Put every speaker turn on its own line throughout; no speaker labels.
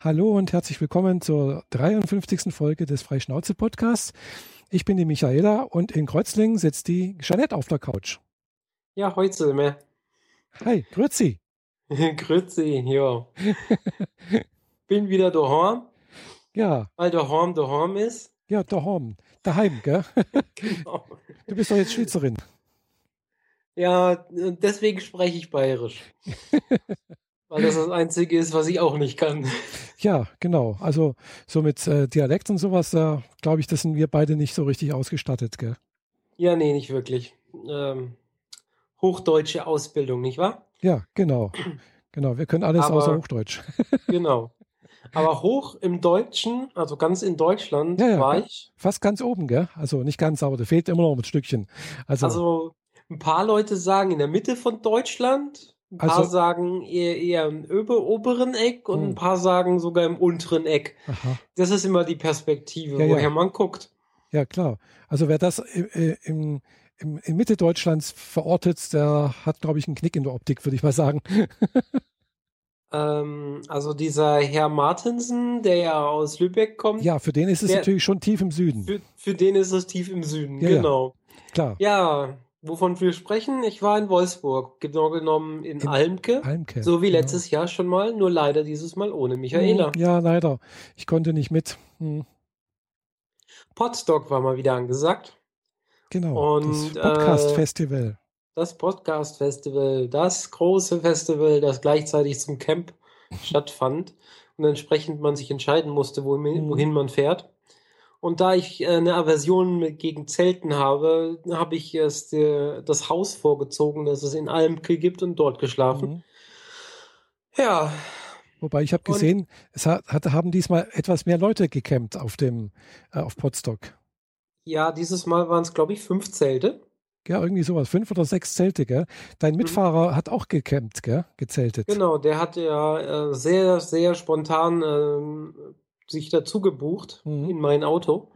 Hallo und herzlich willkommen zur 53. Folge des Freischnauze-Podcasts. Ich bin die Michaela und in Kreuzlingen sitzt die Jeanette auf der Couch.
Ja, heute mehr.
Hi, grüezi.
grüezi, ja. bin wieder daheim.
Ja.
Weil daheim daheim ist.
Ja, daheim. Daheim, gell? genau. Du bist doch jetzt Schweizerin.
Ja, deswegen spreche ich bayerisch. Weil das das Einzige ist, was ich auch nicht kann.
Ja, genau. Also so mit äh, Dialekt und sowas, da glaube ich, das sind wir beide nicht so richtig ausgestattet, gell?
Ja, nee, nicht wirklich. Ähm, hochdeutsche Ausbildung, nicht wahr?
Ja, genau. Genau, wir können alles Aber, außer Hochdeutsch.
genau. Aber hoch im Deutschen, also ganz in Deutschland ja, ja, war ich.
Fast ganz oben, gell? Also nicht ganz, aber da fehlt immer noch ein Stückchen.
Also, also ein paar Leute sagen in der Mitte von Deutschland, ein paar also, sagen eher, eher im oberen Eck und mh. ein hm. paar sagen sogar im unteren Eck. Aha. Das ist immer die Perspektive, ja, woher ja. man guckt.
Ja, klar. Also wer das im, im, im, in Mitte Deutschlands verortet, der hat, glaube ich, einen Knick in der Optik, würde ich mal sagen.
ähm, also dieser Herr Martensen, der ja aus Lübeck kommt.
Ja, für den ist es der, natürlich schon tief im Süden.
Für, für den ist es tief im Süden, ja, genau.
Klar.
Ja, Wovon wir sprechen? Ich war in Wolfsburg, genau genommen in, in Almke,
Almke.
So wie letztes genau. Jahr schon mal, nur leider dieses Mal ohne Michaela.
Hm, ja, leider. Ich konnte nicht mit. Hm.
Podstock war mal wieder angesagt.
Genau. Und, das Podcast-Festival. Äh,
das Podcast-Festival, das große Festival, das gleichzeitig zum Camp stattfand und entsprechend man sich entscheiden musste, wohin, wohin man fährt. Und da ich äh, eine Aversion gegen Zelten habe, habe ich erst äh, das Haus vorgezogen, das es in Almke gibt und dort geschlafen. Mhm. Ja.
Wobei ich habe gesehen, und, es hat, haben diesmal etwas mehr Leute gecampt auf dem äh, auf Potsdok.
Ja, dieses Mal waren es glaube ich fünf Zelte.
Ja, irgendwie sowas. Fünf oder sechs Zelte, gell? Dein mhm. Mitfahrer mhm. hat auch gecampt, gell? Gezeltet.
Genau, der hat ja äh, sehr, sehr spontan ähm, sich dazu gebucht mhm. in mein Auto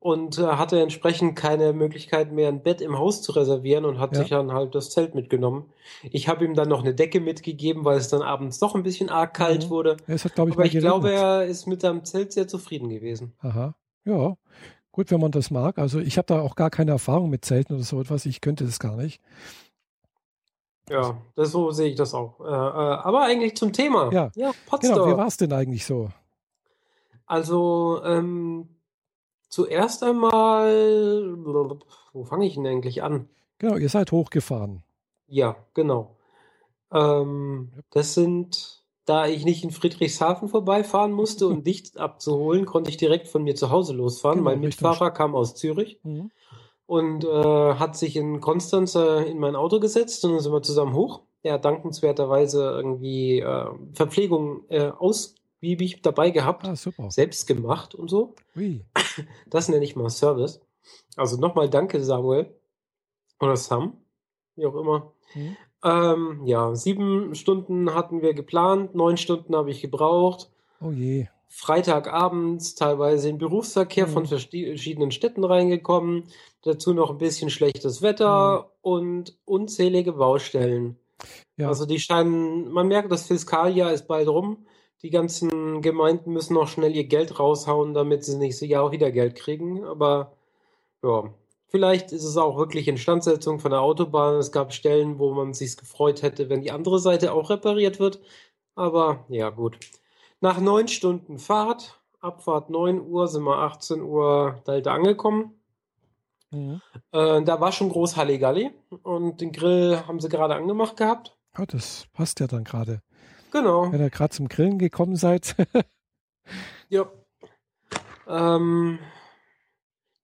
und äh, hatte entsprechend keine Möglichkeit mehr, ein Bett im Haus zu reservieren und hat ja. sich dann halt das Zelt mitgenommen. Ich habe ihm dann noch eine Decke mitgegeben, weil es dann abends doch ein bisschen arg kalt mhm. wurde.
Es hat, glaub ich,
Aber ich glaube, er ist mit seinem Zelt sehr zufrieden gewesen.
Aha, ja. Gut, wenn man das mag. Also ich habe da auch gar keine Erfahrung mit Zelten oder so etwas. Ich könnte das gar nicht.
Ja, das, so sehe ich das auch. Äh, äh, aber eigentlich zum Thema.
Ja, ja Potsdam. Genau, wie war es denn eigentlich so?
Also, ähm, zuerst einmal, wo fange ich denn eigentlich an?
Genau, ihr seid hochgefahren.
Ja, genau. Ähm, das sind, da ich nicht in Friedrichshafen vorbeifahren musste und dich abzuholen, konnte ich direkt von mir zu Hause losfahren. Genau, mein Mitfahrer kam aus Zürich mhm. und äh, hat sich in Konstanz äh, in mein Auto gesetzt und dann sind wir zusammen hoch. Er hat dankenswerterweise irgendwie äh, Verpflegung äh, aus ausgiebig dabei gehabt,
ah,
selbst gemacht und so.
Ui.
Das nenne ich mal Service. Also nochmal danke, Samuel. Oder Sam, wie auch immer. Mhm. Ähm, ja, sieben Stunden hatten wir geplant, neun Stunden habe ich gebraucht.
Oh je.
Freitagabends teilweise in Berufsverkehr mhm. von verschiedenen Städten reingekommen. Dazu noch ein bisschen schlechtes Wetter mhm. und unzählige Baustellen. Ja. Also die scheinen, man merkt, das Fiskaljahr ist bald rum die ganzen Gemeinden müssen noch schnell ihr Geld raushauen, damit sie nächstes Jahr auch wieder Geld kriegen. Aber ja, vielleicht ist es auch wirklich Instandsetzung von der Autobahn. Es gab Stellen, wo man sich gefreut hätte, wenn die andere Seite auch repariert wird. Aber ja, gut. Nach neun Stunden Fahrt, Abfahrt 9 Uhr, sind wir 18 Uhr da angekommen. Mhm. Äh, da war schon groß Halligalli und den Grill haben sie gerade angemacht gehabt.
Oh, das passt ja dann gerade.
Genau.
Wenn ihr gerade zum Grillen gekommen seid.
ja. Ähm,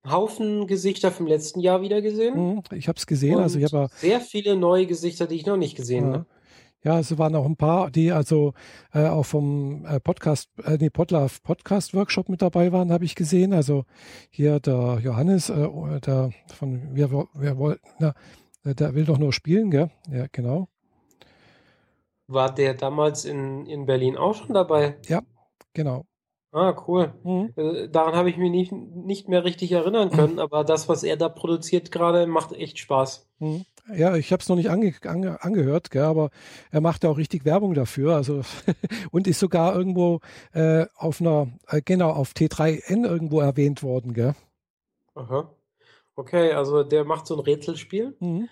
Haufen Gesichter vom letzten Jahr wieder gesehen.
Mhm, ich habe es gesehen. also ich habe
sehr viele neue Gesichter, die ich noch nicht gesehen
ja.
habe.
Ja, es waren auch ein paar, die also äh, auch vom äh, Podcast, äh, nee, Podlove Podcast Workshop mit dabei waren, habe ich gesehen. Also hier der Johannes, äh, der von wer, wer wollt, na, der will doch nur spielen, gell? Ja, genau.
War der damals in, in Berlin auch schon dabei?
Ja, genau.
Ah, cool. Mhm. Äh, daran habe ich mich nicht, nicht mehr richtig erinnern können, aber das, was er da produziert gerade, macht echt Spaß.
Mhm. Ja, ich habe es noch nicht ange, ange, angehört, gell, aber er macht auch richtig Werbung dafür. Also und ist sogar irgendwo äh, auf einer, äh, genau, auf T3N irgendwo erwähnt worden, gell?
Aha. Okay, also der macht so ein Rätselspiel.
Mhm.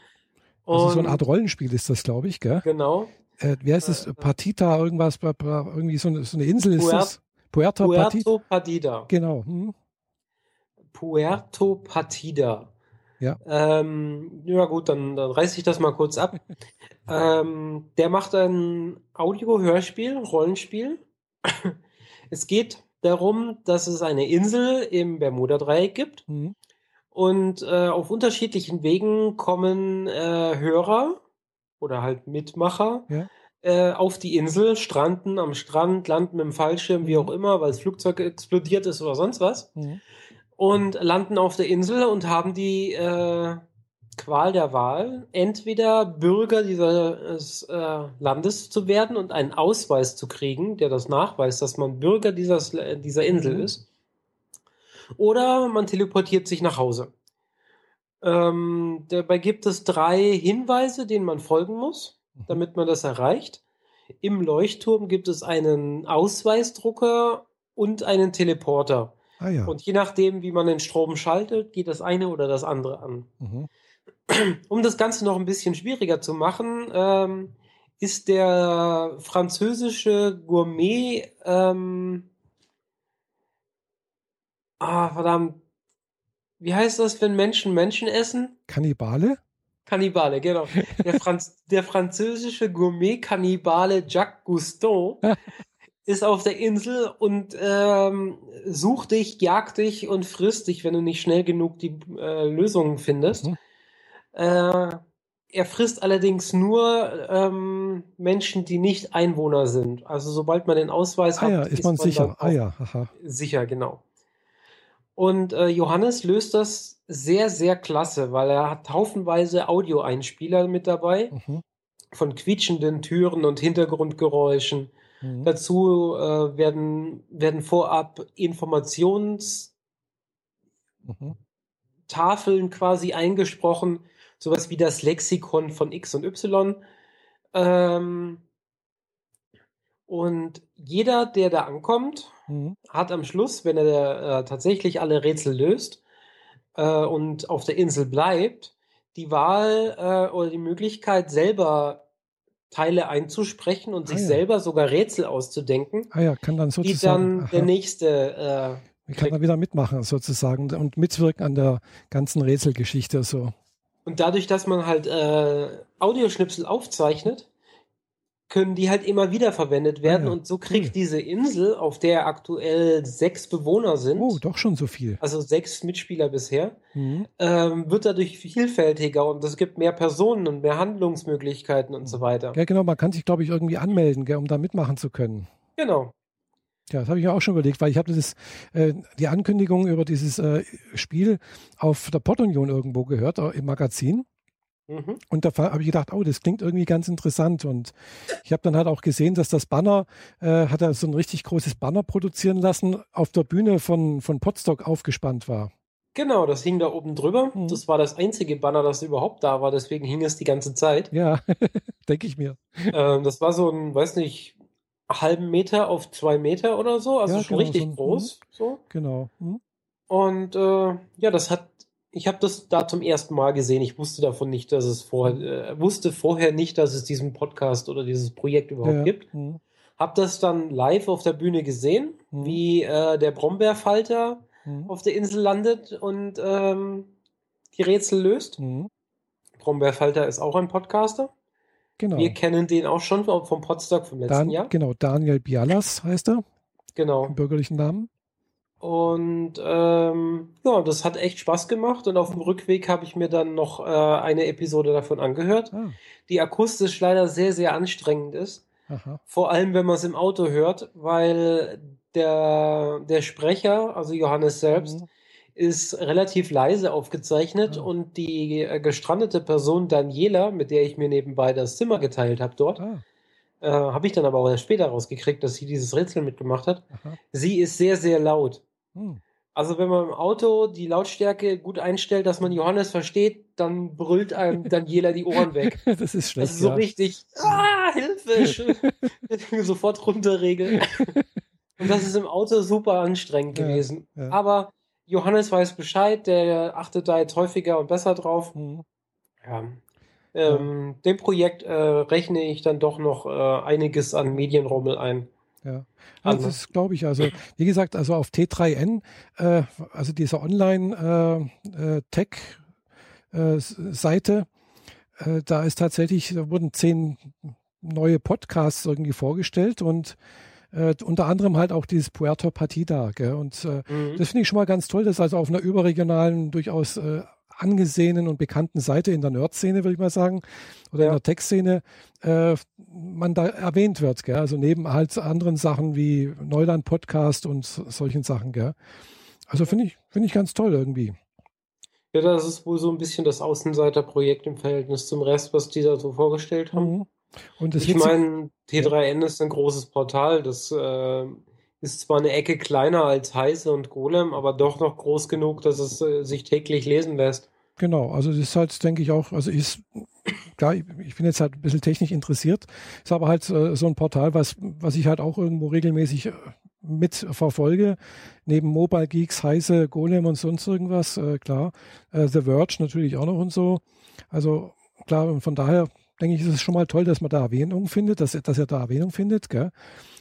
Also so eine Art Rollenspiel ist das, glaube ich, gell?
Genau.
Äh, wie heißt es? Äh, Partita, irgendwas, irgendwie so eine, so eine Insel ist
Puerto,
das? Puerto,
Puerto Partida.
Genau. Hm.
Puerto Partida.
Ja.
Ähm, ja gut, dann, dann reiße ich das mal kurz ab. ähm, der macht ein Audio-Hörspiel, Rollenspiel. es geht darum, dass es eine Insel im Bermuda-Dreieck gibt.
Mhm.
Und äh, auf unterschiedlichen Wegen kommen äh, Hörer oder halt Mitmacher
ja.
äh, auf die Insel, stranden am Strand, landen mit dem Fallschirm, wie auch immer, weil das Flugzeug explodiert ist oder sonst was.
Mhm
und landen auf der Insel und haben die äh, Qual der Wahl, entweder Bürger dieses äh, Landes zu werden und einen Ausweis zu kriegen, der das nachweist, dass man Bürger dieses, dieser Insel mhm. ist, oder man teleportiert sich nach Hause. Ähm, dabei gibt es drei Hinweise, denen man folgen muss, mhm. damit man das erreicht. Im Leuchtturm gibt es einen Ausweisdrucker und einen Teleporter.
Ah, ja.
Und je nachdem, wie man den Strom schaltet, geht das eine oder das andere an.
Mhm.
Um das Ganze noch ein bisschen schwieriger zu machen, ähm, ist der französische Gourmet, ähm, ah, verdammt, wie heißt das, wenn Menschen Menschen essen?
Kannibale?
Kannibale, genau. Der, Franz der französische Gourmet-Kannibale Jacques Cousteau ist auf der Insel und ähm, sucht dich, jagt dich und frisst dich, wenn du nicht schnell genug die äh, Lösungen findest.
Mhm.
Äh, er frisst allerdings nur ähm, Menschen, die nicht Einwohner sind. Also sobald man den Ausweis
ah,
hat,
ja, ist, ist man, man sicher. Ah ja, aha.
Sicher, genau. Und äh, Johannes löst das sehr, sehr klasse, weil er hat haufenweise Audioeinspieler mit dabei
mhm.
von quietschenden Türen und Hintergrundgeräuschen
Mhm.
Dazu äh, werden, werden vorab Informationstafeln
mhm.
quasi eingesprochen, sowas wie das Lexikon von X und Y. Ähm, und jeder, der da ankommt,
mhm.
hat am Schluss, wenn er äh, tatsächlich alle Rätsel löst äh, und auf der Insel bleibt, die Wahl äh, oder die Möglichkeit, selber Teile einzusprechen und sich
ah, ja.
selber sogar Rätsel auszudenken.
Ah ja, kann dann sozusagen.
Die dann aha. der nächste.
Äh, kann dann wieder mitmachen sozusagen und mitwirken an der ganzen Rätselgeschichte so.
Und dadurch, dass man halt äh, Audioschnipsel aufzeichnet, können die halt immer wieder verwendet werden. Ah, ja. Und so kriegt cool. diese Insel, auf der aktuell sechs Bewohner sind.
Oh, doch schon so viel.
Also sechs Mitspieler bisher.
Mhm.
Ähm, wird dadurch vielfältiger und es gibt mehr Personen und mehr Handlungsmöglichkeiten und so weiter.
Ja, genau. Man kann sich, glaube ich, irgendwie anmelden, gell, um da mitmachen zu können.
Genau.
Ja, das habe ich mir auch schon überlegt, weil ich habe das, äh, die Ankündigung über dieses äh, Spiel auf der Portunion irgendwo gehört, äh, im Magazin.
Mhm.
Und da habe ich gedacht, oh, das klingt irgendwie ganz interessant. Und ich habe dann halt auch gesehen, dass das Banner, äh, hat er so ein richtig großes Banner produzieren lassen, auf der Bühne von, von Potsdok aufgespannt war.
Genau, das hing da oben drüber. Mhm. Das war das einzige Banner, das überhaupt da war, deswegen hing es die ganze Zeit.
Ja, denke ich mir.
Ähm, das war so ein, weiß nicht, halben Meter auf zwei Meter oder so, also ja, schon genau, richtig so ein, groß.
Mhm.
So.
Genau. Mhm.
Und äh, ja, das hat ich habe das da zum ersten Mal gesehen. Ich wusste davon nicht, dass es vorher, äh, wusste vorher nicht, dass es diesen Podcast oder dieses Projekt überhaupt
ja.
gibt.
Mhm.
Hab das dann live auf der Bühne gesehen,
mhm.
wie äh, der Brombeerfalter
mhm.
auf der Insel landet und ähm, die Rätsel löst.
Mhm.
Brombeerfalter ist auch ein Podcaster.
Genau.
Wir kennen den auch schon vom Podstock vom letzten
Dan
Jahr.
Genau, Daniel Bialas heißt er.
Genau.
Im bürgerlichen Namen.
Und ähm, ja, das hat echt Spaß gemacht. Und auf dem Rückweg habe ich mir dann noch äh, eine Episode davon angehört,
ah.
die akustisch leider sehr, sehr anstrengend ist.
Aha.
Vor allem, wenn man es im Auto hört, weil der, der Sprecher, also Johannes selbst,
Mhm.
ist relativ leise aufgezeichnet
Ah.
und die äh, gestrandete Person Daniela, mit der ich mir nebenbei das Zimmer geteilt habe dort,
Ah.
äh, habe ich dann aber auch erst später rausgekriegt, dass sie dieses Rätsel mitgemacht hat.
Aha.
Sie ist sehr, sehr laut.
Hm.
Also wenn man im Auto die Lautstärke gut einstellt, dass man Johannes versteht, dann brüllt einem Daniela die Ohren weg.
das ist schlecht.
Das ist so
ja.
richtig, ah, Hilfe! Sofort runterregeln. Und das ist im Auto super anstrengend ja, gewesen. Ja. Aber Johannes weiß Bescheid, der achtet da jetzt häufiger und besser drauf. Mhm. Ja. Ähm, dem Projekt äh, rechne ich dann doch noch äh, einiges an Medienrommel ein.
Ja, also das glaube ich. Also wie gesagt, also auf T3N, äh, also dieser Online-Tech-Seite, äh, äh, äh, da ist tatsächlich, da wurden zehn neue Podcasts irgendwie vorgestellt und äh, unter anderem halt auch dieses Puerto Partida. Gell? Und äh, mhm. das finde ich schon mal ganz toll, dass also auf einer überregionalen, durchaus äh, angesehenen und bekannten Seite in der Nerd-Szene, würde ich mal sagen, oder ja. in der Tech-Szene, äh, man da erwähnt wird. Gell? Also neben halt anderen Sachen wie Neuland-Podcast und solchen Sachen. Gell? Also finde ich, finde ich ganz toll irgendwie.
Ja, das ist wohl so ein bisschen das Außenseiterprojekt im Verhältnis zum Rest, was die da so vorgestellt haben. Mhm. Und ich meine, T3N ist ein großes Portal, das äh, ist zwar eine Ecke kleiner als Heise und Golem, aber doch noch groß genug, dass es äh, sich täglich lesen lässt.
Genau, also das ist halt, denke ich auch, also ist, klar, ich bin jetzt halt ein bisschen technisch interessiert, ist aber halt äh, so ein Portal, was, was ich halt auch irgendwo regelmäßig äh, mit verfolge, neben Mobile Geeks, Heise, Golem und sonst irgendwas, äh, klar, äh, The Verge natürlich auch noch und so. Also klar, von daher denke ich, ist es schon mal toll, dass man da Erwähnung findet, dass, dass er da Erwähnung findet, gell?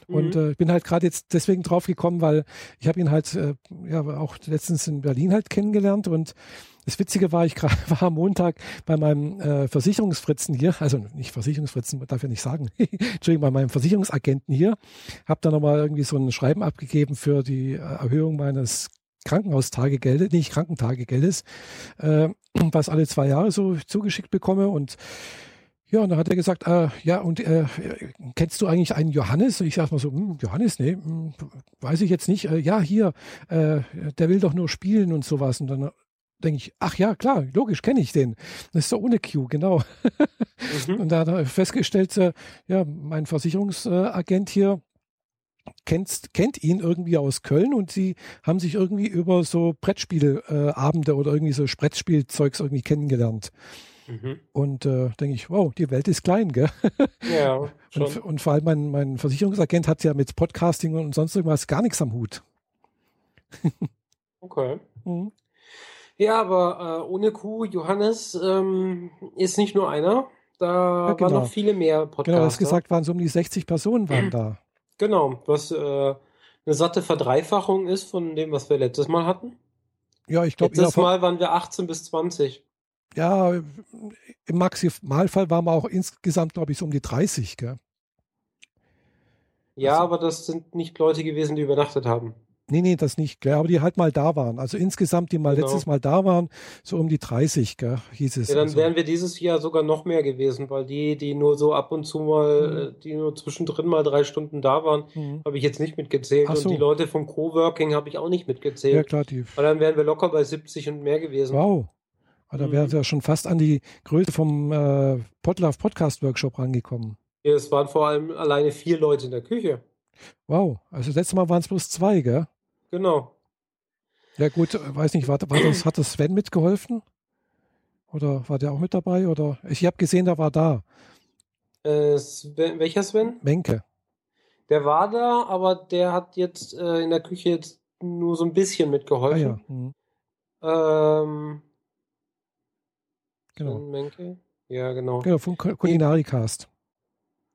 Und mhm. äh, ich bin halt gerade jetzt deswegen drauf gekommen, weil ich habe ihn halt äh, ja auch letztens in Berlin halt kennengelernt. Und das Witzige war, ich war am Montag bei meinem äh, Versicherungsfritzen hier, also nicht Versicherungsfritzen, darf ich nicht sagen, Entschuldigung, bei meinem Versicherungsagenten hier, habe da nochmal irgendwie so ein Schreiben abgegeben für die äh, Erhöhung meines Krankenhaustagegeldes, nicht Krankentagegeldes, äh, was alle zwei Jahre so zugeschickt bekomme. Und ja, und dann hat er gesagt, äh, ja, und äh, kennst du eigentlich einen Johannes? Und ich sag mal so, hm, Johannes, nee, hm, weiß ich jetzt nicht. Äh, ja, hier, äh, der will doch nur spielen und sowas. Und dann denke ich, ach ja, klar, logisch kenne ich den. Das ist doch ohne Q, genau. Mhm. Und da hat er festgestellt, äh, ja, mein Versicherungsagent hier kennt, kennt ihn irgendwie aus Köln und sie haben sich irgendwie über so Brettspielabende äh, oder irgendwie so Brettspielzeugs irgendwie kennengelernt. Mhm. Und äh, denke ich, wow, die Welt ist klein, gell? Ja. Und, und, vor allem mein, mein Versicherungsagent hat ja mit Podcasting und sonst irgendwas gar nichts am Hut.
okay. Mhm. Ja, aber äh, ohne Kuh, Johannes ähm, ist nicht nur einer. Da ja, genau. waren noch viele mehr
Podcasts. Genau, du hast gesagt, waren so um die 60 Personen waren da.
Genau, was äh, eine satte Verdreifachung ist von dem, was wir letztes Mal hatten.
Ja, ich glaube.
Letztes Mal waren wir 18 bis 20
ja, im Maximalfall waren wir auch insgesamt, glaube ich, so um die 30, gell?
Ja, also, aber das sind nicht Leute gewesen, die übernachtet haben.
Nee, nee, das nicht, gell? aber die halt mal da waren. Also insgesamt, die mal genau. letztes Mal da waren, so um die 30, gell, hieß es.
Ja, dann
also.
wären wir dieses Jahr sogar noch mehr gewesen, weil die, die nur so ab und zu mal, mhm. Äh, die nur zwischendrin mal drei Stunden da waren, mhm. habe ich jetzt nicht mitgezählt. So. Und die Leute vom Coworking habe ich auch nicht mitgezählt. Ja, klar, die. Weil dann wären wir locker bei 70 und mehr gewesen.
Wow. Da wäre mhm. ja schon fast an die Größe vom äh, Podlove Podcast Workshop rangekommen.
Ja, es waren vor allem alleine vier Leute in der Küche.
Wow, also letztes Mal waren es bloß zwei, gell?
Genau.
Ja gut, weiß nicht, war, war das, hat das Sven mitgeholfen? Oder war der auch mit dabei? Oder ich habe gesehen, der war da.
Äh, Sven, welcher Sven?
Menke.
Der war da, aber der hat jetzt äh, in der Küche jetzt nur so ein bisschen mitgeholfen. Ah, ja. Hm. Ähm,
Genau.
Menke? Ja, genau.
Genau, von Kulinarikast.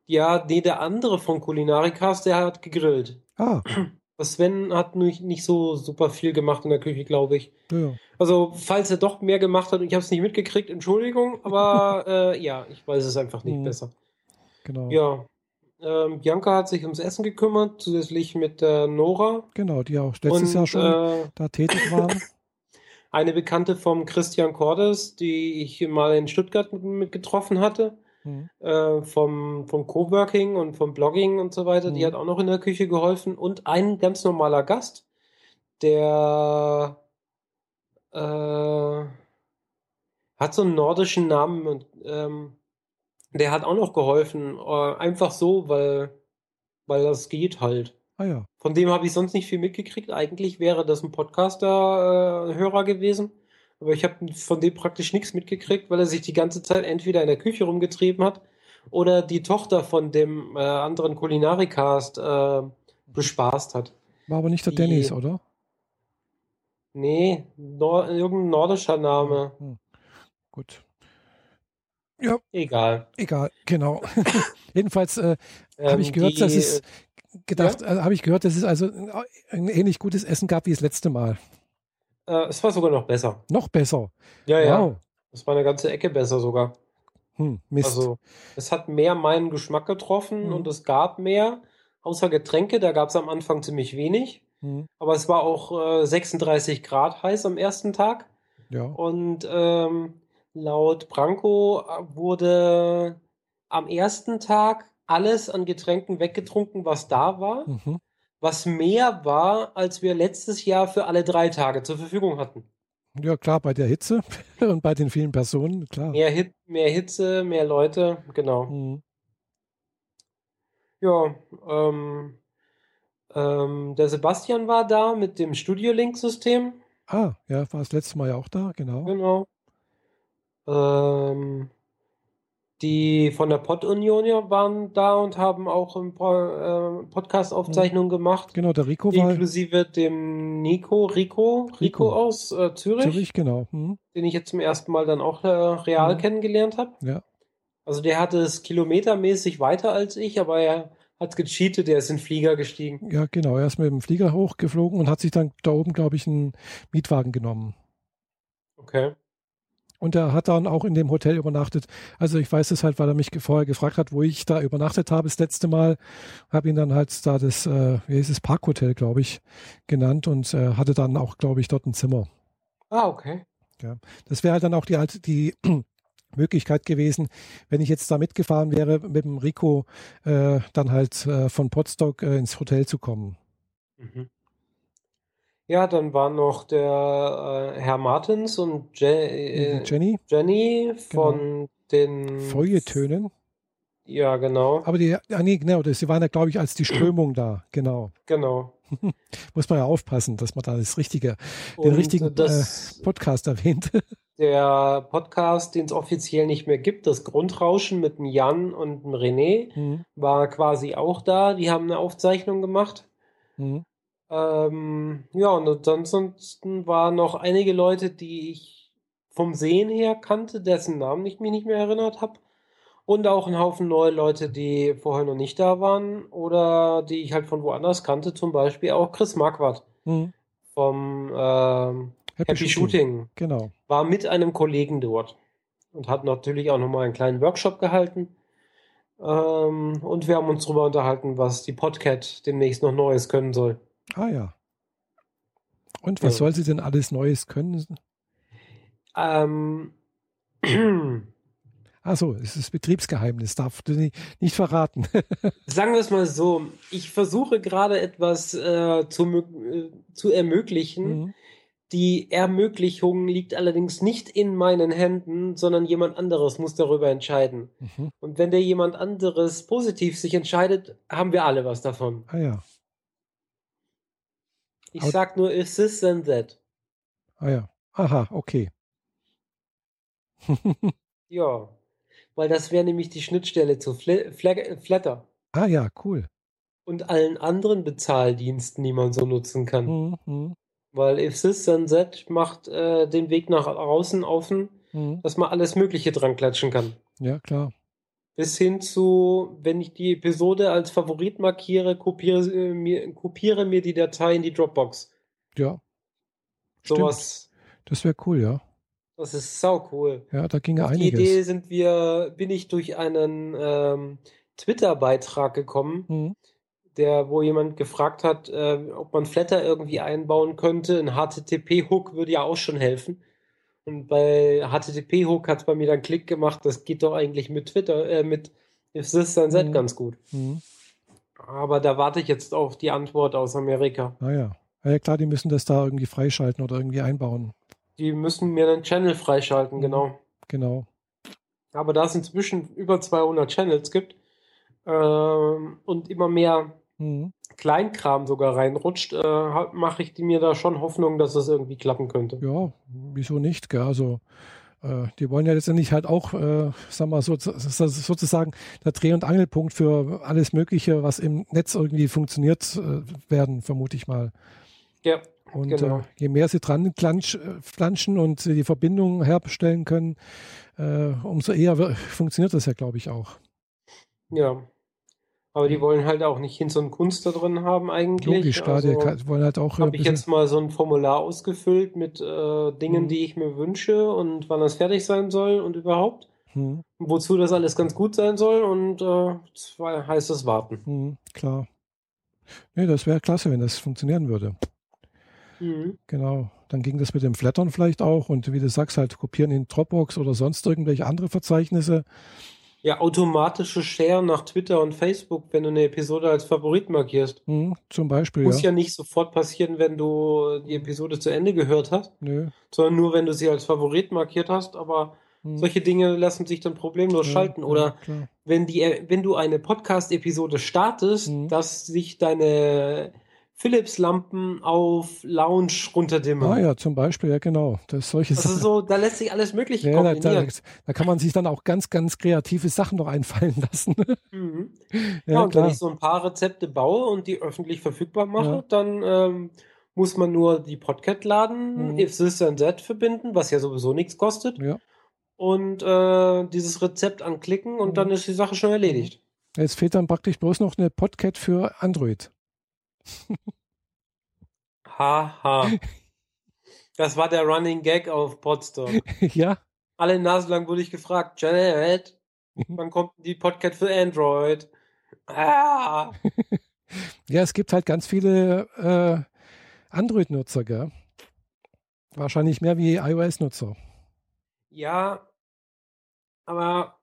Ja, nee, der andere von Kulinarikast, der hat gegrillt.
Ah.
Sven hat nicht, nicht so super viel gemacht in der Küche, glaube ich. Ja. Also, falls er doch mehr gemacht hat und ich habe es nicht mitgekriegt, Entschuldigung, aber äh, ja, ich weiß es einfach nicht mhm. besser. Genau. Ja. Ähm, Bianca hat sich ums Essen gekümmert, zusätzlich mit äh, Nora.
Genau, die auch letztes und, Jahr schon äh, da tätig waren.
eine Bekannte vom Christian Cordes, die ich mal in Stuttgart mit getroffen hatte, mhm. äh, vom, vom Coworking und vom Blogging und so weiter, mhm. die hat auch noch in der Küche geholfen und ein ganz normaler Gast, der äh, hat so einen nordischen Namen und ähm, der hat auch noch geholfen, äh, einfach so, weil, weil das geht halt.
Ah ja.
Von dem habe ich sonst nicht viel mitgekriegt. Eigentlich wäre das ein Podcaster-Hörer gewesen. Aber ich habe von dem praktisch nichts mitgekriegt, weil er sich die ganze Zeit entweder in der Küche rumgetrieben hat oder die Tochter von dem äh, anderen Kulinarikast äh, bespaßt hat.
War aber nicht der die, Dennis, oder?
Nee, Nor irgendein nordischer Name. Hm, hm.
Gut.
Ja. Egal.
Egal, genau. Jedenfalls äh, ähm, habe ich gehört, die, dass es gedacht, ja? äh, habe ich gehört, dass es also ein ähnlich gutes Essen gab wie das letzte Mal.
Äh, es war sogar noch besser.
Noch besser.
Ja, ja. Es war eine ganze Ecke besser sogar.
Hm, Mist.
Also es hat mehr meinen Geschmack getroffen hm. und es gab mehr. Außer Getränke, da gab es am Anfang ziemlich wenig. Hm. Aber es war auch äh, 36 Grad heiß am ersten Tag.
Ja.
Und ähm, laut Branko äh, wurde am ersten Tag alles an Getränken weggetrunken, was da war. Mhm. Was mehr war, als wir letztes Jahr für alle drei Tage zur Verfügung hatten.
Ja, klar, bei der Hitze und bei den vielen Personen, klar.
Mehr, Hit, mehr Hitze, mehr Leute, genau. Mhm. Ja, ähm, ähm, der Sebastian war da mit dem Studio Link-System.
Ah, ja, war das letzte Mal ja auch da, genau.
Genau. Ähm, die von der Pod-Union waren da und haben auch ein paar äh, Podcast-Aufzeichnungen gemacht.
Genau, der Rico war.
Inklusive dem Nico, Rico, Rico, Rico aus äh, Zürich.
Zürich, genau. Mhm.
Den ich jetzt zum ersten Mal dann auch äh, real mhm. kennengelernt habe.
Ja.
Also der hatte es kilometermäßig weiter als ich, aber er hat gecheatet, der ist in den Flieger gestiegen.
Ja, genau. Er ist mit dem Flieger hochgeflogen und hat sich dann da oben, glaube ich, einen Mietwagen genommen.
Okay.
Und er hat dann auch in dem Hotel übernachtet. Also ich weiß es halt, weil er mich vorher gefragt hat, wo ich da übernachtet habe das letzte Mal. Habe ihn dann halt da das, äh, wie hieß es, Parkhotel, glaube ich, genannt und äh, hatte dann auch, glaube ich, dort ein Zimmer.
Ah, okay.
Ja, das wäre halt dann auch die, die Möglichkeit gewesen, wenn ich jetzt da mitgefahren wäre, mit dem Rico äh, dann halt äh, von Potsdok äh, ins Hotel zu kommen. Mhm.
Ja, dann war noch der äh, Herr Martins und Je äh,
Jenny.
Jenny von genau. den
Feuilletönen.
Ja, genau.
Aber die, ja, nee, genau, das, die waren ja, glaube ich, als die Strömung da, genau.
Genau.
Muss man ja aufpassen, dass man da das richtige, den richtigen das, äh, Podcast erwähnt.
der Podcast, den es offiziell nicht mehr gibt, das Grundrauschen mit dem Jan und dem René, mhm. war quasi auch da. Die haben eine Aufzeichnung gemacht. Mhm. Ähm, ja, und ansonsten waren noch einige Leute, die ich vom Sehen her kannte, dessen Namen ich mich nicht mehr erinnert habe. Und auch ein Haufen neue Leute, die vorher noch nicht da waren oder die ich halt von woanders kannte, zum Beispiel auch Chris Marquardt mhm. vom ähm, Happy, Happy Shooting. Shooting.
Genau.
War mit einem Kollegen dort und hat natürlich auch nochmal einen kleinen Workshop gehalten. Ähm, und wir haben uns darüber unterhalten, was die Podcat demnächst noch Neues können soll.
Ah ja. Und was ja. soll sie denn alles Neues können?
Ähm.
Achso, es ist Betriebsgeheimnis, darf du nicht, nicht verraten.
Sagen wir es mal so, ich versuche gerade etwas äh, zu, äh, zu ermöglichen. Mhm. Die Ermöglichung liegt allerdings nicht in meinen Händen, sondern jemand anderes muss darüber entscheiden. Mhm. Und wenn der jemand anderes positiv sich entscheidet, haben wir alle was davon.
Ah ja.
Ich Aber sag nur, is this and that.
Ah ja. Aha, okay.
ja, weil das wäre nämlich die Schnittstelle zu Fl Fl Flatter.
Ah ja, cool.
Und allen anderen Bezahldiensten, die man so nutzen kann. Mhm. Weil if this then that macht äh, den Weg nach außen offen, mhm. dass man alles Mögliche dran klatschen kann.
Ja, klar
bis hin zu, wenn ich die Episode als Favorit markiere, kopiere äh, mir, kopiere mir die Datei in die Dropbox.
Ja.
Sowas.
Das wäre cool, ja.
Das ist sau cool.
Ja, da ging ja
einiges. Die Idee sind wir, bin ich durch einen ähm, Twitter-Beitrag gekommen, mhm. der, wo jemand gefragt hat, äh, ob man Flatter irgendwie einbauen könnte. Ein HTTP-Hook würde ja auch schon helfen. Und bei HTTP Hook hat es bei mir dann Klick gemacht, das geht doch eigentlich mit Twitter, äh, mit If This Then That mhm. ganz gut. Mhm. Aber da warte ich jetzt auf die Antwort aus Amerika.
Ah ja. ja. klar, die müssen das da irgendwie freischalten oder irgendwie einbauen.
Die müssen mir einen Channel freischalten, mhm. genau.
Genau.
Aber da es inzwischen über 200 Channels gibt ähm, und immer mehr mhm. Kleinkram sogar reinrutscht, äh, mache ich mir da schon Hoffnung, dass das irgendwie klappen könnte.
Ja, wieso nicht? Gell? Also äh, die wollen ja letztendlich halt auch, äh, sagen wir so, sozusagen der Dreh- und Angelpunkt für alles Mögliche, was im Netz irgendwie funktioniert, äh, werden, vermute ich mal.
Ja.
Und genau. äh, je mehr sie dran flanschen und die Verbindungen herstellen können, äh, umso eher funktioniert das ja, glaube ich, auch.
Ja. Aber die wollen halt auch nicht hin so einen Kunst da drin haben eigentlich.
Logisch, klar,
also,
die wollen halt auch.
Habe ich jetzt mal so ein Formular ausgefüllt mit äh, Dingen, mhm. die ich mir wünsche und wann das fertig sein soll und überhaupt. Mhm. Wozu das alles ganz gut sein soll und äh, heißt es warten.
Mhm, klar. Nee, das wäre klasse, wenn das funktionieren würde. Mhm. Genau. Dann ging das mit dem Flattern vielleicht auch und wie du sagst, halt kopieren in Dropbox oder sonst irgendwelche andere Verzeichnisse.
Ja, automatische Share nach Twitter und Facebook, wenn du eine Episode als Favorit markierst.
Mhm, zum Beispiel.
Muss ja. ja nicht sofort passieren, wenn du die Episode zu Ende gehört hast,
Nö.
sondern nur, wenn du sie als Favorit markiert hast. Aber mhm. solche Dinge lassen sich dann problemlos ja, schalten. Oder ja, wenn, die, wenn du eine Podcast-Episode startest, mhm. dass sich deine Philips-Lampen auf Lounge runterdimmen.
Ah ja, zum Beispiel, ja genau. Das solche
also so, da lässt sich alles Mögliche ja, kombinieren.
Da, da, kann man sich dann auch ganz, ganz kreative Sachen noch einfallen lassen.
Mhm. Ja, ja, und klar. wenn ich so ein paar Rezepte baue und die öffentlich verfügbar mache, ja. dann ähm, muss man nur die Podcat laden, mhm. if this and that verbinden, was ja sowieso nichts kostet.
Ja.
Und äh, dieses Rezept anklicken und mhm. dann ist die Sache schon erledigt.
Jetzt fehlt dann praktisch bloß noch eine Podcat für Android.
Haha. Das war der Running Gag auf Podstop.
ja.
Alle Nasen lang wurde ich gefragt, Janet, wann kommt die Podcast für Android? Ah.
ja, es gibt halt ganz viele äh, Android-Nutzer, gell? Wahrscheinlich mehr wie iOS-Nutzer.
Ja, aber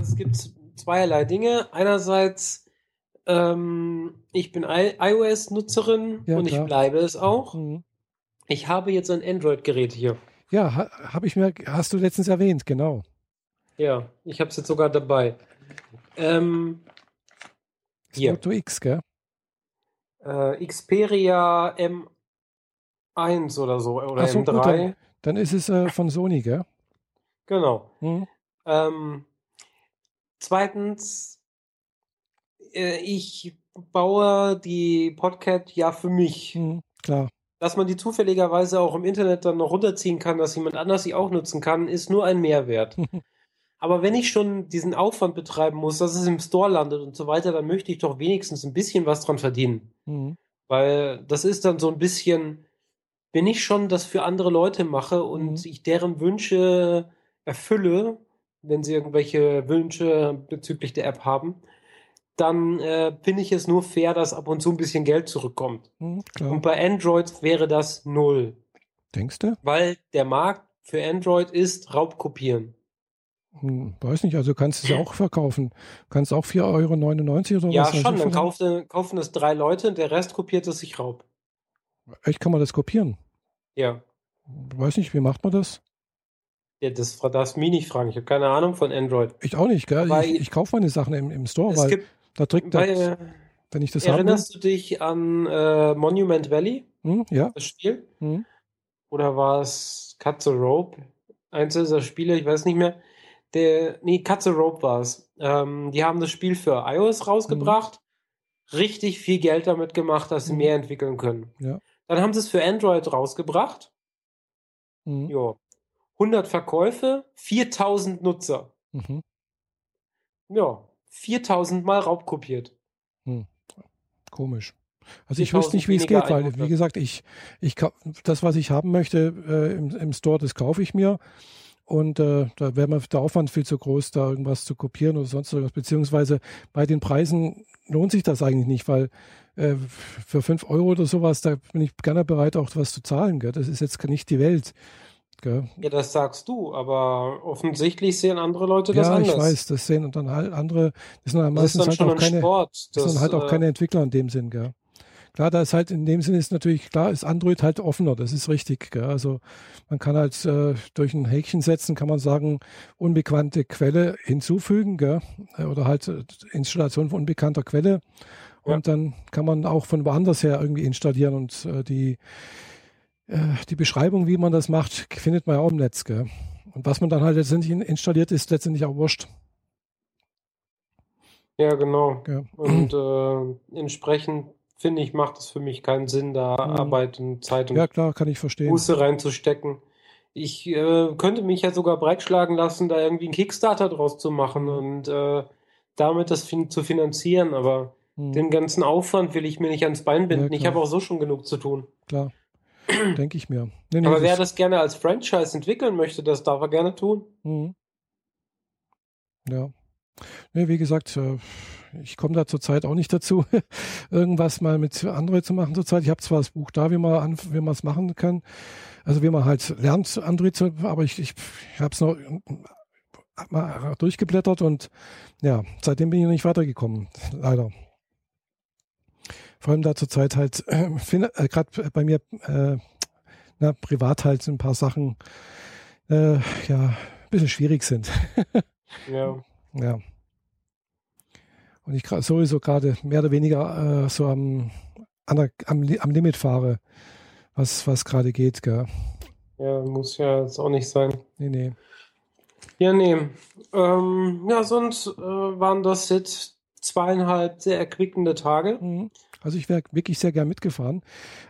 es gibt zweierlei Dinge. Einerseits ähm, ich bin iOS-Nutzerin ja, und klar. ich bleibe es auch. Mhm. Ich habe jetzt ein Android-Gerät hier.
Ja, ha, habe ich mir, hast du letztens erwähnt, genau.
Ja, ich habe es jetzt sogar dabei. Ähm,
hier. Moto X, gell?
Äh, Xperia M1 oder so, oder so, M3. Gut,
dann, dann, ist es äh, von Sony, gell?
Genau. Mhm. Ähm, zweitens ich baue die Podcat ja für mich.
Mhm, klar.
Dass man die zufälligerweise auch im Internet dann noch runterziehen kann, dass jemand anders sie auch nutzen kann, ist nur ein Mehrwert. Aber wenn ich schon diesen Aufwand betreiben muss, dass es im Store landet und so weiter, dann möchte ich doch wenigstens ein bisschen was dran verdienen. Mhm. Weil das ist dann so ein bisschen, wenn ich schon das für andere Leute mache und mhm. ich deren Wünsche erfülle, wenn sie irgendwelche Wünsche bezüglich der App haben, dann äh, finde ich es nur fair, dass ab und zu ein bisschen Geld zurückkommt.
Mhm,
und bei Android wäre das null.
Denkst du?
Weil der Markt für Android ist Raubkopieren.
Hm, weiß nicht, also kannst du es ja auch verkaufen. Kannst auch 4,99 Euro oder
ja,
was?
Ja, schon, dann kaufen, kaufen es drei Leute und der Rest kopiert es sich Raub.
Echt, kann man das kopieren?
Ja.
Weiß nicht, wie macht man das?
Ja, das darfst du mich nicht fragen. Ich habe keine Ahnung von Android.
Ich auch nicht, gell? ich, ich kaufe meine Sachen im, im Store, weil gibt, da drückt Weil, das, wenn ich das
Erinnerst habe, du dich an äh, Monument Valley?
Hm, ja.
Das Spiel? Hm. Oder war es Cut the Rope? Eins dieser Spiele, ich weiß nicht mehr. Der, nee, Cut the Rope war es. Ähm, die haben das Spiel für iOS rausgebracht, hm. richtig viel Geld damit gemacht, dass sie hm. mehr entwickeln können.
Ja.
Dann haben sie es für Android rausgebracht.
Mhm.
Ja. 100 Verkäufe, 4000 Nutzer.
Mhm.
Ja, 4000 Mal raubkopiert.
Hm. Komisch. Also ich wüsste nicht, wie es geht, weil, wie gesagt, ich, ich das, was ich haben möchte äh, im, im, Store, das kaufe ich mir. Und äh, da wäre mir der Aufwand viel zu groß, da irgendwas zu kopieren oder sonst irgendwas. Beziehungsweise bei den Preisen lohnt sich das eigentlich nicht, weil äh, für 5 Euro oder sowas, da bin ich gerne bereit, auch was zu zahlen. Gell? Das ist jetzt nicht die Welt. Gell?
Ja, das sagst du, aber offensichtlich sehen andere Leute das ja, anders.
Ja, ich weiß, das sehen und dann halt andere, das sind halt meistens halt auch keine, Sport, das, das sind halt auch äh, keine Entwickler in dem Sinn, gell. Klar, da ist halt in dem Sinn ist natürlich, klar, ist Android halt offener, das ist richtig. Gell? Also man kann halt äh, durch ein Häkchen setzen, kann man sagen, unbekannte Quelle hinzufügen, gell? oder halt äh, Installation von unbekannter Quelle. Und ja. dann kann man auch von woanders her irgendwie installieren und äh, die, äh, die Beschreibung, wie man das macht, findet man ja auch im Netz. Gell? Und was man dann halt letztendlich installiert, ist letztendlich auch wurscht.
Ja, genau. Ja. Und äh, entsprechend finde ich, macht es für mich keinen Sinn, da mhm. Arbeit und Zeit und
ja, klar, kann ich verstehen.
Buße reinzustecken. Ich äh, könnte mich ja sogar breitschlagen lassen, da irgendwie einen Kickstarter draus zu machen und äh, damit das fin zu finanzieren, aber mhm. den ganzen Aufwand will ich mir nicht ans Bein binden. Ja, ich habe auch so schon genug zu tun.
Klar. Denke ich mir. Nee,
nee, aber wer das gerne als Franchise entwickeln möchte, das darf er gerne tun. Mhm.
Ja. Nee, wie gesagt, äh, ich komme da zurzeit auch nicht dazu, irgendwas mal mit Android zu machen zurzeit. Ich habe zwar das Buch da, wie man wie man es machen kann, also wie man halt lernt Android zu, aber ich, ich habe es noch mal durchgeblättert und ja, seitdem bin ich noch nicht weitergekommen, leider. Vor allem da zurzeit halt äh, äh, gerade bei mir äh, na, privat halt ein paar Sachen äh, ja ein bisschen schwierig sind.
ja.
Ja und ich sowieso gerade mehr oder weniger äh, so am, der, am, am, Limit fahre, was, was gerade geht. Gell?
Ja, muss ja jetzt auch nicht sein.
Nee, nee.
Ja, nee. Ähm, ja, sonst äh, waren das jetzt zweieinhalb sehr erquickende Tage.
Mhm. Also ich wäre wirklich sehr gern mitgefahren.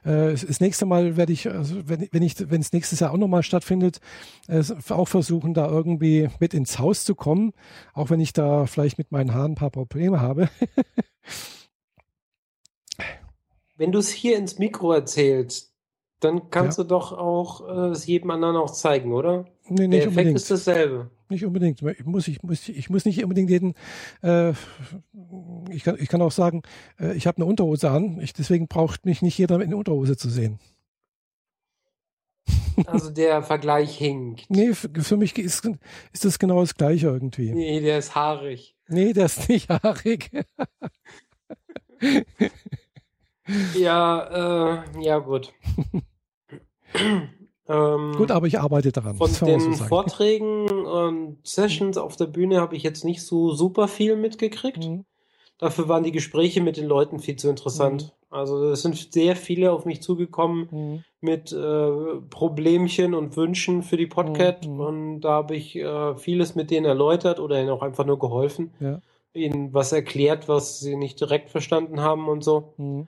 Äh, das nächste Mal werde ich, also wenn, wenn ich, wenn es nächstes Jahr auch nochmal stattfindet, äh, auch versuchen, da irgendwie mit ins Haus zu kommen, auch wenn ich da vielleicht mit meinen Haaren ein paar Probleme habe.
wenn du es hier ins Mikro erzählst, dann kannst ja. du doch auch äh, es jedem anderen auch zeigen, oder?
Nee, nicht Der Effekt unbedingt.
ist dasselbe.
Nicht unbedingt. Ich muss, ich muss, ich muss nicht unbedingt jeden. Äh, ich, kann, ich kann auch sagen, äh, ich habe eine Unterhose an. Ich, deswegen braucht mich nicht jeder in Unterhose zu sehen.
Also der Vergleich hinkt.
Nee, für, für mich ist, ist das genau das Gleiche irgendwie.
Nee, der ist haarig.
Nee, der ist nicht haarig.
ja, äh, ja gut.
Ähm, Gut, aber ich arbeite daran.
Von den so Und Sessions auf der Bühne habe ich jetzt nicht so super viel mitgekriegt. Mhm. Dafür waren die Gespräche mit den Leuten viel zu interessant. Mhm. Also es sind sehr viele auf mich zugekommen mhm. mit äh, Problemchen und Wünschen für die Podcast mhm. und da habe ich äh, vieles mit denen erläutert oder ihnen auch einfach nur geholfen. Ja. Ihnen was erklärt, was sie nicht direkt verstanden haben und so. Mhm.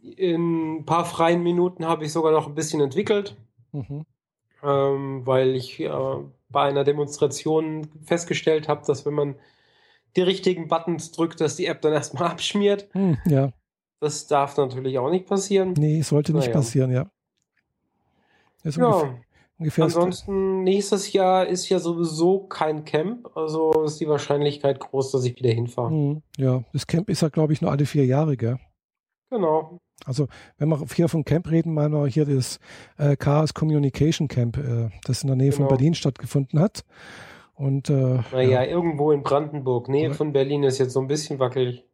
In ein paar freien Minuten habe ich sogar noch ein bisschen entwickelt. Mhm. Ähm, weil ich äh, bei einer Demonstration festgestellt habe, dass wenn man die richtigen Buttons drückt, dass die App dann erstmal abschmiert.
Mhm, ja.
Das darf natürlich auch nicht passieren.
Nee, sollte nicht naja. passieren, ja.
ja. Ungefähr, ungefähr Ansonsten, nächstes Jahr ist ja sowieso kein Camp, also ist die Wahrscheinlichkeit groß, dass ich wieder hinfahre. Mhm,
ja, das Camp ist ja, glaube ich, nur alle vier Jahre, gell?
Genau.
Also wenn wir hier von Camp reden, meinen wir hier das äh, Chaos Communication Camp, äh, das in der Nähe genau. von Berlin stattgefunden hat. Und äh,
naja, ja. irgendwo in Brandenburg. Nähe von Berlin ist jetzt so ein bisschen wackelig.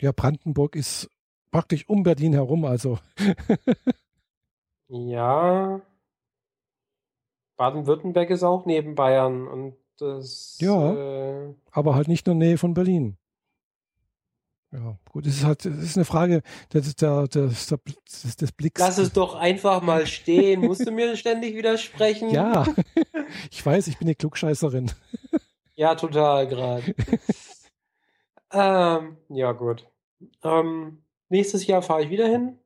Ja, Brandenburg ist praktisch um Berlin herum, also.
ja. Baden-Württemberg ist auch neben Bayern und das.
Ja. Äh, aber halt nicht nur Nähe von Berlin. Ja, gut, es ist halt, es ist eine Frage des, der, des, des, des Blicks.
Lass es doch einfach mal stehen. Musst du mir ständig widersprechen?
Ja, ich weiß, ich bin eine Klugscheißerin.
ja, total gerade. ähm, ja, gut. Ähm, nächstes Jahr fahre ich wieder hin.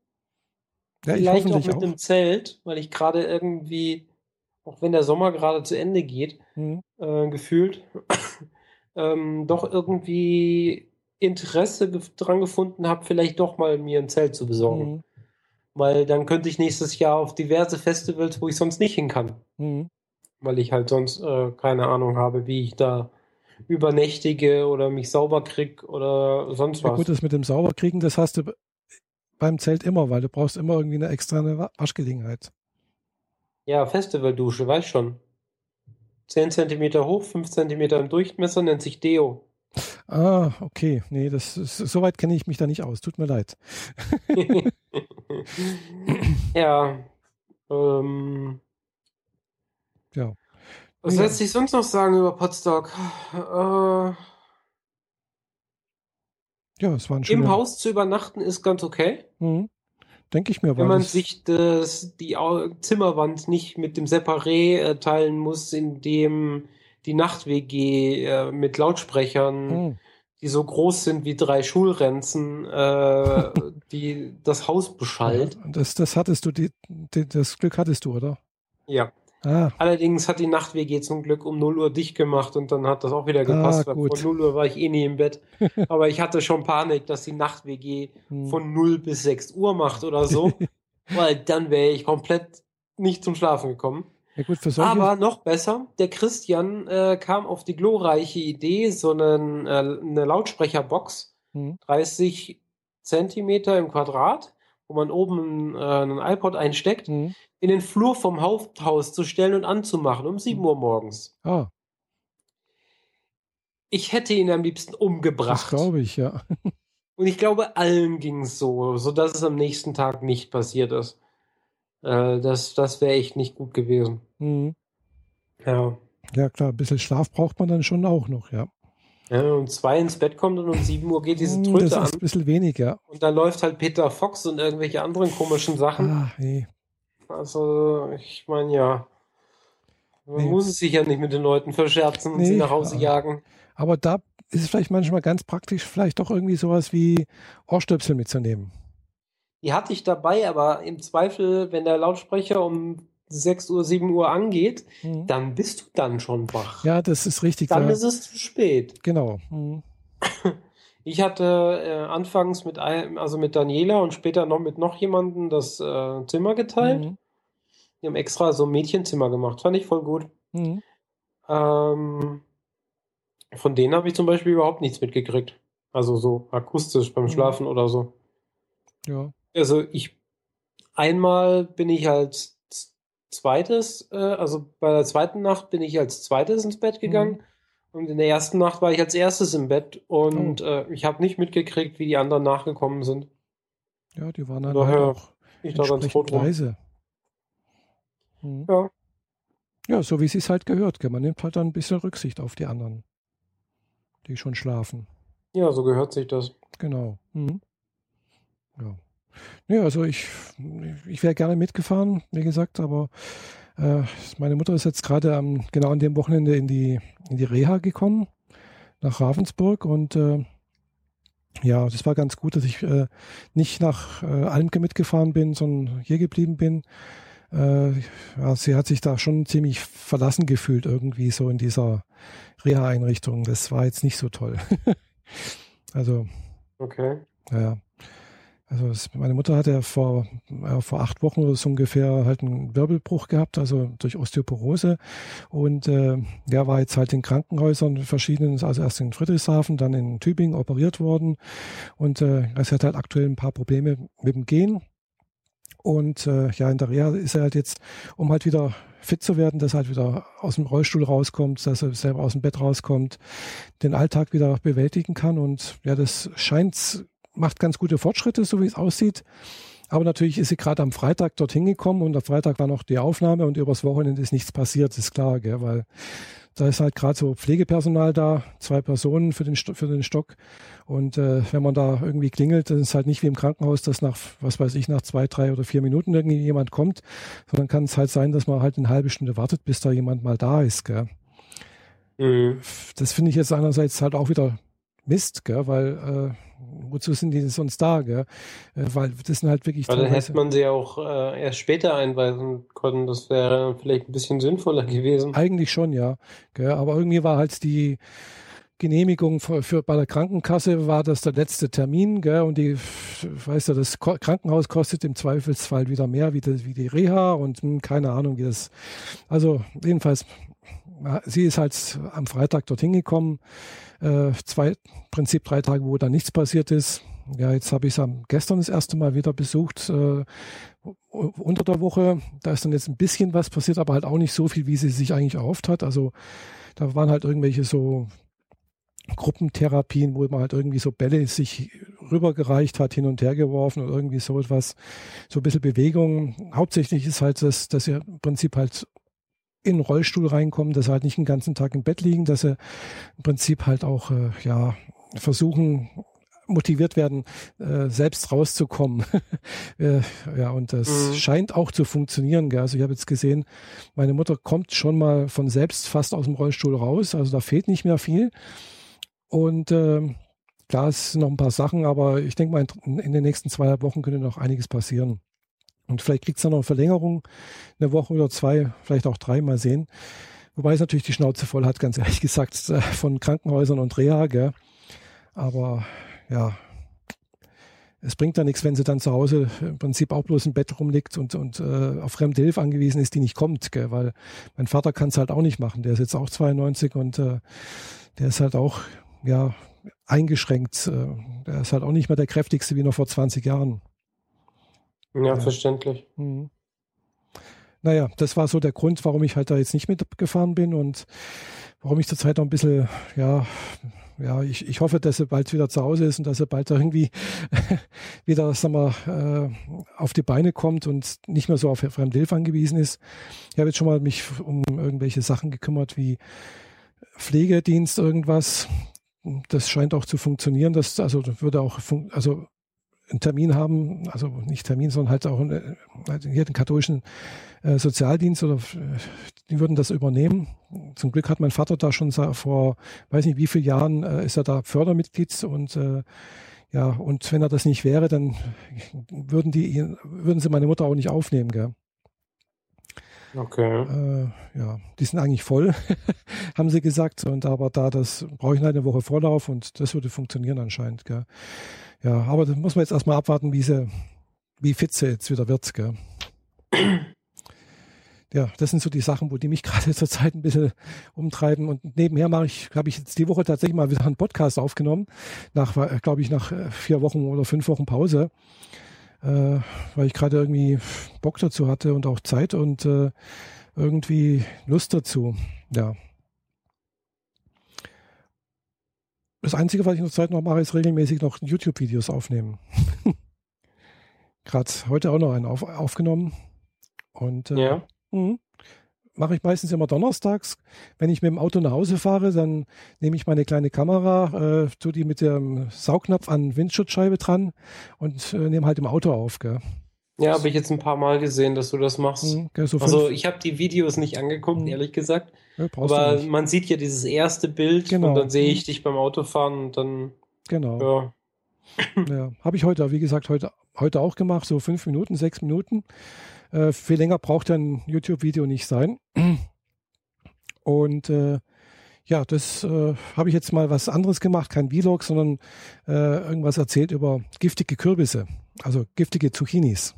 Ja, Vielleicht auch mit auch. dem Zelt, weil ich gerade irgendwie, auch wenn der Sommer gerade zu Ende geht, mhm. äh, gefühlt, ähm, doch irgendwie Interesse dran gefunden habe, vielleicht doch mal mir ein Zelt zu besorgen. Mhm. Weil dann könnte ich nächstes Jahr auf diverse Festivals, wo ich sonst nicht hin kann. Mhm. Weil ich halt sonst äh, keine Ahnung habe, wie ich da übernächtige oder mich sauber krieg oder sonst was. Ja,
gut, das mit dem Sauberkriegen, das hast du beim Zelt immer, weil du brauchst immer irgendwie eine extra Waschgelegenheit.
Ja, Festivaldusche, weiß schon. 10 cm hoch, 5 cm im Durchmesser, nennt sich Deo.
Ah, okay. Nee, das ist, soweit kenne ich mich da nicht aus. Tut mir leid.
ja. Ähm,
ja.
Was ja. lässt sich sonst noch sagen über Podstock? Äh,
Ja, es war ein
schöner... Im Haus zu übernachten ist ganz okay.
Mhm. Denke ich mir.
Wenn man sich das, die Zimmerwand nicht mit dem Separé äh, teilen muss, in dem die Nacht-WG äh, mit Lautsprechern, mhm. die so groß sind wie drei Schulrenzen, äh, die das Haus beschallt.
Ja, das, das hattest du, die, die, das Glück hattest du, oder?
Ja. Ah. Allerdings hat die Nacht-WG zum Glück um 0 Uhr dicht gemacht und dann hat das auch wieder ah, gepasst. Ah, von 0 Uhr war ich eh nie im Bett. Aber ich hatte schon Panik, dass die Nacht-WG hm. von 0 bis 6 Uhr macht oder so. weil dann wäre ich komplett nicht zum Schlafen gekommen.
Ja gut.
Aber noch besser, der Christian äh, kam auf die glorreiche Idee, so einen, äh, eine Lautsprecherbox, hm. 30 Zentimeter im Quadrat, wo man oben äh, einen iPod einsteckt, hm in den Flur vom Haupthaus zu stellen und anzumachen um 7 Uhr morgens.
Ah.
Ich hätte ihn am liebsten umgebracht. Das
glaube ich, ja.
Und ich glaube, allen ging es so, sodass es am nächsten Tag nicht passiert ist. Äh, das das wäre echt nicht gut gewesen.
Mhm.
Ja.
Ja, klar, ein bisschen Schlaf braucht man dann schon auch noch, ja.
Ja, um zwei ins Bett kommt und um 7 Uhr geht diese hm, Tröte
das
an.
Das ist ein bisschen wenig, ja.
Und da läuft halt Peter Fox und irgendwelche anderen komischen Sachen.
Ah, nee.
Also, ich meine, ja. Man nee. muss es sich ja nicht mit den Leuten verscherzen und nee, sie nach Hause jagen.
Aber da ist es vielleicht manchmal ganz praktisch, vielleicht doch irgendwie sowas wie Ohrstöpsel mitzunehmen.
Die hatte ich dabei, aber im Zweifel, wenn der Lautsprecher um 6 Uhr, 7 Uhr angeht, mhm. dann bist du dann schon wach.
Ja, das ist richtig.
Dann da. ist es zu spät.
Genau. Mhm.
Ich hatte äh, anfangs mit also mit Daniela und später noch mit noch jemandem das äh, Zimmer geteilt. Mhm. Die haben extra so ein Mädchenzimmer gemacht. Fand ich voll gut. Mhm. Ähm, von denen habe ich zum Beispiel überhaupt nichts mitgekriegt. Also so akustisch beim mhm. Schlafen oder so.
Ja.
Also ich einmal bin ich als zweites, äh, also bei der zweiten Nacht bin ich als zweites ins Bett gegangen. Mhm. Und in der ersten Nacht war ich als erstes im Bett und oh. äh, ich habe nicht mitgekriegt, wie die anderen nachgekommen sind.
Ja, die waren dann Daher halt auch ich da ganz leise.
Mhm. Ja.
Ja, so wie es sich halt gehört. Gell? Man nimmt halt dann ein bisschen Rücksicht auf die anderen, die schon schlafen.
Ja, so gehört sich das.
Genau. Mhm. Ja. Ja, also ich, ich wäre gerne mitgefahren, wie gesagt, aber äh, meine Mutter ist jetzt gerade am, genau an dem Wochenende in die, in die Reha gekommen, nach Ravensburg und äh, ja, das war ganz gut, dass ich äh, nicht nach äh, Almke mitgefahren bin, sondern hier geblieben bin. Äh, ja, sie hat sich da schon ziemlich verlassen gefühlt irgendwie so in dieser Reha-Einrichtung. Das war jetzt nicht so toll. also.
Okay.
Ja. Also es, meine Mutter hatte ja vor, äh, vor acht Wochen oder so ungefähr halt einen Wirbelbruch gehabt, also durch Osteoporose. Und äh, der war jetzt halt in Krankenhäusern verschiedenen, also erst in Friedrichshafen, dann in Tübingen operiert worden. Und äh, es hat halt aktuell ein paar Probleme mit dem Gehen. Und äh, ja, in der Reha ist er halt jetzt, um halt wieder fit zu werden, dass er halt wieder aus dem Rollstuhl rauskommt, dass er selber aus dem Bett rauskommt, den Alltag wieder bewältigen kann. Und ja, das scheint macht ganz gute Fortschritte, so wie es aussieht. Aber natürlich ist sie gerade am Freitag dorthin gekommen und am Freitag war noch die Aufnahme und übers Wochenende ist nichts passiert, ist klar, gell, weil da ist halt gerade so Pflegepersonal da, zwei Personen für den, für den Stock. Und äh, wenn man da irgendwie klingelt, dann ist es halt nicht wie im Krankenhaus, dass nach, was weiß ich, nach zwei, drei oder vier Minuten irgendwie jemand kommt, sondern kann es halt sein, dass man halt eine halbe Stunde wartet, bis da jemand mal da ist. Gell. Mhm. Das finde ich jetzt einerseits halt auch wieder Mist, gell, weil äh, wozu sind die sonst da? Gell? Äh, weil das sind halt wirklich.
Weil dann hätte man sie auch äh, erst später einweisen können. Das wäre vielleicht ein bisschen sinnvoller gewesen.
Eigentlich schon, ja. Gell? Aber irgendwie war halt die Genehmigung für, für, bei der Krankenkasse war das der letzte Termin, gell? Und die, weißt du, das Krankenhaus kostet im Zweifelsfall wieder mehr wie, das, wie die Reha und mh, hm, keine Ahnung, wie das. Also jedenfalls, sie ist halt am Freitag dorthin gekommen äh, zwei, Prinzip drei Tage, wo da nichts passiert ist. Ja, jetzt habe ich es gestern das erste Mal wieder besucht, äh, unter der Woche. Da ist dann jetzt ein bisschen was passiert, aber halt auch nicht so viel, wie sie sich eigentlich erhofft hat. Also da waren halt irgendwelche so Gruppentherapien, wo man halt irgendwie so Bälle sich rübergereicht hat, hin und her geworfen oder irgendwie so etwas, so ein bisschen Bewegung. Hauptsächlich ist halt das, dass ihr im Prinzip halt in den Rollstuhl reinkommen, dass sie halt nicht den ganzen Tag im Bett liegen, dass sie im Prinzip halt auch äh, ja versuchen motiviert werden, äh, selbst rauszukommen. äh, ja, und das mhm. scheint auch zu funktionieren. Gell? Also ich habe jetzt gesehen, meine Mutter kommt schon mal von selbst fast aus dem Rollstuhl raus. Also da fehlt nicht mehr viel. Und äh, klar, es sind noch ein paar Sachen, aber ich denke mal, in, in den nächsten zwei Wochen könnte noch einiges passieren. Und vielleicht kriegt es dann noch eine Verlängerung, eine Woche oder zwei, vielleicht auch drei, mal sehen. Wobei es natürlich die Schnauze voll hat, ganz ehrlich gesagt, von Krankenhäusern und Reha. Gell? Aber ja, es bringt ja nichts, wenn sie dann zu Hause im Prinzip auch bloß im Bett rumliegt und, und äh, auf fremde Hilfe angewiesen ist, die nicht kommt. Gell? Weil mein Vater kann es halt auch nicht machen. Der ist jetzt auch 92 und äh, der ist halt auch ja eingeschränkt. Äh, der ist halt auch nicht mehr der kräftigste wie noch vor 20 Jahren.
Ja, ja. verständlich.
Mhm. Naja, das war so der Grund, warum ich halt da jetzt nicht mitgefahren bin und warum ich zurzeit noch ein bisschen, ja, ja, ich, ich hoffe, dass er bald wieder zu Hause ist und dass er bald irgendwie wieder, sagen wir, äh, auf die Beine kommt und nicht mehr so auf Fremdhilfe angewiesen ist. Ich habe jetzt schon mal mich um irgendwelche Sachen gekümmert, wie Pflegedienst, irgendwas. Das scheint auch zu funktionieren. Das, also würde auch, also einen Termin haben, also nicht Termin, sondern halt auch äh, halt hier den katholischen äh, Sozialdienst oder äh, die würden das übernehmen. Zum Glück hat mein Vater da schon vor, weiß nicht wie vielen Jahren, äh, ist er da Fördermitglied und äh, ja, und wenn er das nicht wäre, dann würden die würden sie meine Mutter auch nicht aufnehmen, gell?
Okay.
Äh, ja, die sind eigentlich voll, haben sie gesagt. Und aber da das brauche ich halt eine Woche Vorlauf und das würde funktionieren anscheinend. Gell? Ja, aber da muss man jetzt erstmal abwarten, wie sie, wie fit sie jetzt wieder wird. Gell? Ja, das sind so die Sachen, wo die mich gerade zurzeit ein bisschen umtreiben. Und nebenher mache ich, habe ich jetzt die Woche tatsächlich mal wieder einen Podcast aufgenommen, nach, glaube ich, nach äh, vier Wochen oder fünf Wochen Pause, äh, weil ich gerade irgendwie Bock dazu hatte und auch Zeit und äh, irgendwie Lust dazu. Ja, Das Einzige, was ich noch Zeit noch mache, ist regelmäßig noch YouTube-Videos aufnehmen. Gerade heute auch noch einen auf, aufgenommen. Und äh,
ja.
Mh, mache ich meistens immer donnerstags. Wenn ich mit dem Auto nach Hause fahre, dann nehme ich meine kleine Kamera, äh, tue die mit dem Saugnapf an Windschutzscheibe dran und äh, nehme halt im Auto auf. Gell.
Ja, habe ich jetzt ein paar Mal gesehen, dass du das machst. Mhm, okay, so also ich habe die Videos nicht angeguckt, mhm. ehrlich gesagt. Ja, aber man sieht ja dieses erste Bild genau. und dann sehe ich dich beim Autofahren und dann.
Genau. Ja. ja habe ich heute, wie gesagt, heute, heute auch gemacht, so fünf Minuten, sechs Minuten. Äh, viel länger braucht ein YouTube-Video nicht sein. Und äh, ja, das äh, habe ich jetzt mal was anderes gemacht, kein Vlog, sondern äh, irgendwas erzählt über giftige Kürbisse, also giftige Zucchinis.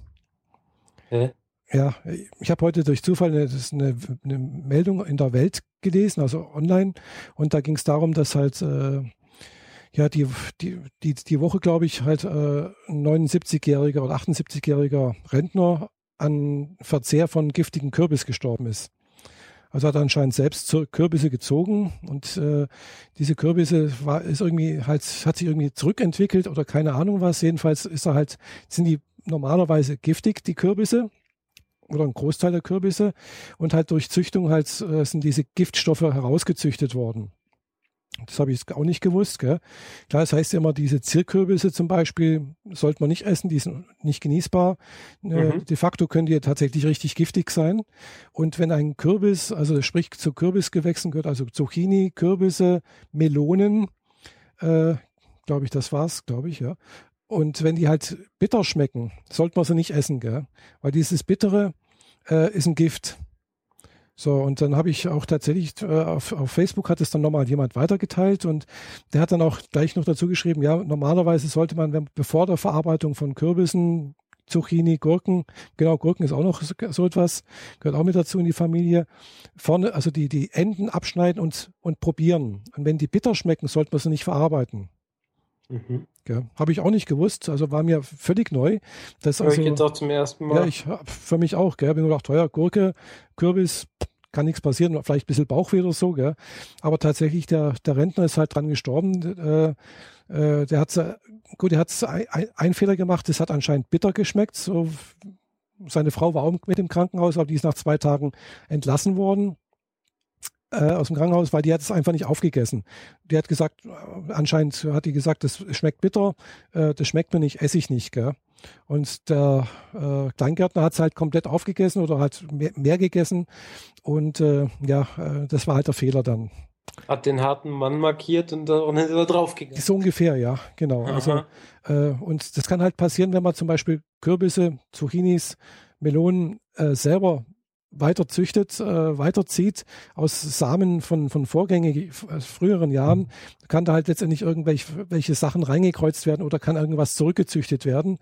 Ja, ich habe heute durch Zufall eine, eine, eine, Meldung in der Welt gelesen, also online, und da ging es darum, dass halt äh, ja die, die, die, die Woche, glaube ich, halt äh, ein 79-jähriger oder 78-jähriger Rentner an Verzehr von giftigen Kürbis gestorben ist. Also hat er anscheinend selbst Kürbisse gezogen und äh, diese Kürbisse war, ist irgendwie halt, hat sich irgendwie zurückentwickelt oder keine Ahnung was. Jedenfalls ist er halt, sind die normalerweise giftig, die Kürbisse oder ein Großteil der Kürbisse und halt durch Züchtung halt äh, sind diese Giftstoffe herausgezüchtet worden. Das habe ich auch nicht gewusst. Gell? Klar, das heißt immer, diese Zirkkürbisse zum Beispiel sollte man nicht essen, die sind nicht genießbar. Äh, mhm. de facto können die tatsächlich richtig giftig sein. Und wenn ein Kürbis, also sprich zu Kürbisgewächsen gehört, also Zucchini, Kürbisse, Melonen, äh, glaube ich, das war's, glaube ich, ja. Und wenn die halt bitter schmecken, sollte man sie nicht essen, gell? Weil dieses Bittere äh, ist ein Gift. So, und dann habe ich auch tatsächlich äh, auf, auf Facebook hat es dann nochmal jemand weitergeteilt und der hat dann auch gleich noch dazu geschrieben, ja, normalerweise sollte man, wenn, bevor der Verarbeitung von Kürbissen, Zucchini, Gurken, genau, Gurken ist auch noch so, so etwas, gehört auch mit dazu in die Familie, vorne, also die, die Enden abschneiden und, und probieren. Und wenn die bitter schmecken, sollte man sie nicht verarbeiten. Mhm. Ja, habe ich auch nicht gewusst, also war mir völlig neu. Das
also, ich jetzt auch zum ersten Mal.
Ja, ich für mich auch, gell, bin nur gedacht, teuer Gurke, Kürbis, kann nichts passieren, vielleicht ein bisschen Bauchweh oder so, gell. Aber tatsächlich, der, der Rentner ist halt dran gestorben. Äh, äh, der hat gut, der hat ein, ein Fehler gemacht, das hat anscheinend bitter geschmeckt. So, seine Frau war auch mit im Krankenhaus, aber die ist nach zwei Tagen entlassen worden. Äh, aus dem Krankenhaus, weil die hat es einfach nicht aufgegessen. Die hat gesagt, anscheinend hat die gesagt, das schmeckt bitter, äh, das schmeckt mir nicht, esse ich nicht. Gell? Und der äh, Kleingärtner hat es halt komplett aufgegessen oder hat mehr, mehr gegessen. Und äh, ja, äh, das war halt der Fehler dann.
Hat den harten Mann markiert und dann ist er draufgegangen.
So ungefähr, ja, genau. Also, äh, und das kann halt passieren, wenn man zum Beispiel Kürbisse, Zucchinis, Melonen äh, selber weiter züchtet, äh, weiterzieht aus Samen von, von vorgängigen, äh, früheren Jahren, kann da halt letztendlich irgendwelche welche Sachen reingekreuzt werden oder kann irgendwas zurückgezüchtet werden,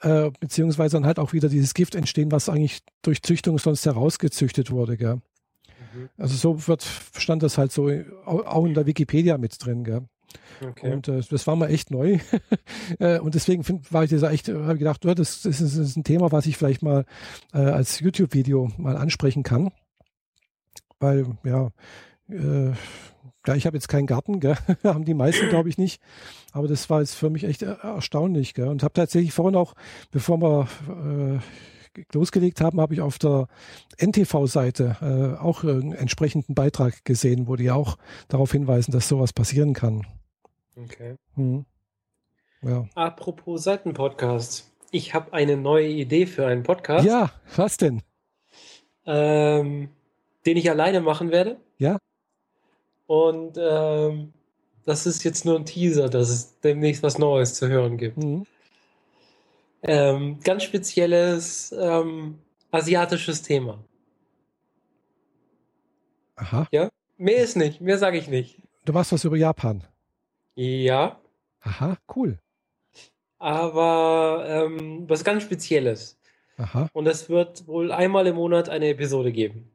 äh, beziehungsweise dann halt auch wieder dieses Gift entstehen, was eigentlich durch Züchtung sonst herausgezüchtet wurde. Gell? Mhm. Also so wird, stand das halt so auch in der Wikipedia mit drin. Gell? Okay. Und äh, das war mir echt neu. Äh, und deswegen find, war ich da echt, habe gedacht, oh, das, das, ist, das, ist, ein Thema, was ich vielleicht mal äh, als YouTube-Video mal ansprechen kann. Weil, ja, äh, ja, ich habe jetzt keinen Garten, gell? haben die meisten, glaube ich, nicht. Aber das war jetzt für mich echt erstaunlich. Gell? Und habe tatsächlich vorhin auch, bevor wir äh, losgelegt haben, habe ich auf der NTV-Seite äh, auch einen entsprechenden Beitrag gesehen, wo die auch darauf hinweisen, dass sowas passieren kann.
Okay. Hm. Ja. Apropos Seitenpodcast. Ich habe eine neue Idee für einen Podcast.
Ja, was denn?
Ähm, den ich alleine machen werde.
Ja.
Und ähm, das ist jetzt nur ein Teaser, dass es demnächst was Neues zu hören gibt. Mhm. Ähm, ganz spezielles ähm, asiatisches Thema.
Aha.
Ja? Mehr ist nicht, mehr sage ich nicht.
Du machst was über Japan.
Ja.
Aha, cool.
Aber ähm, was ganz Spezielles.
Aha.
Und es wird wohl einmal im Monat eine Episode geben.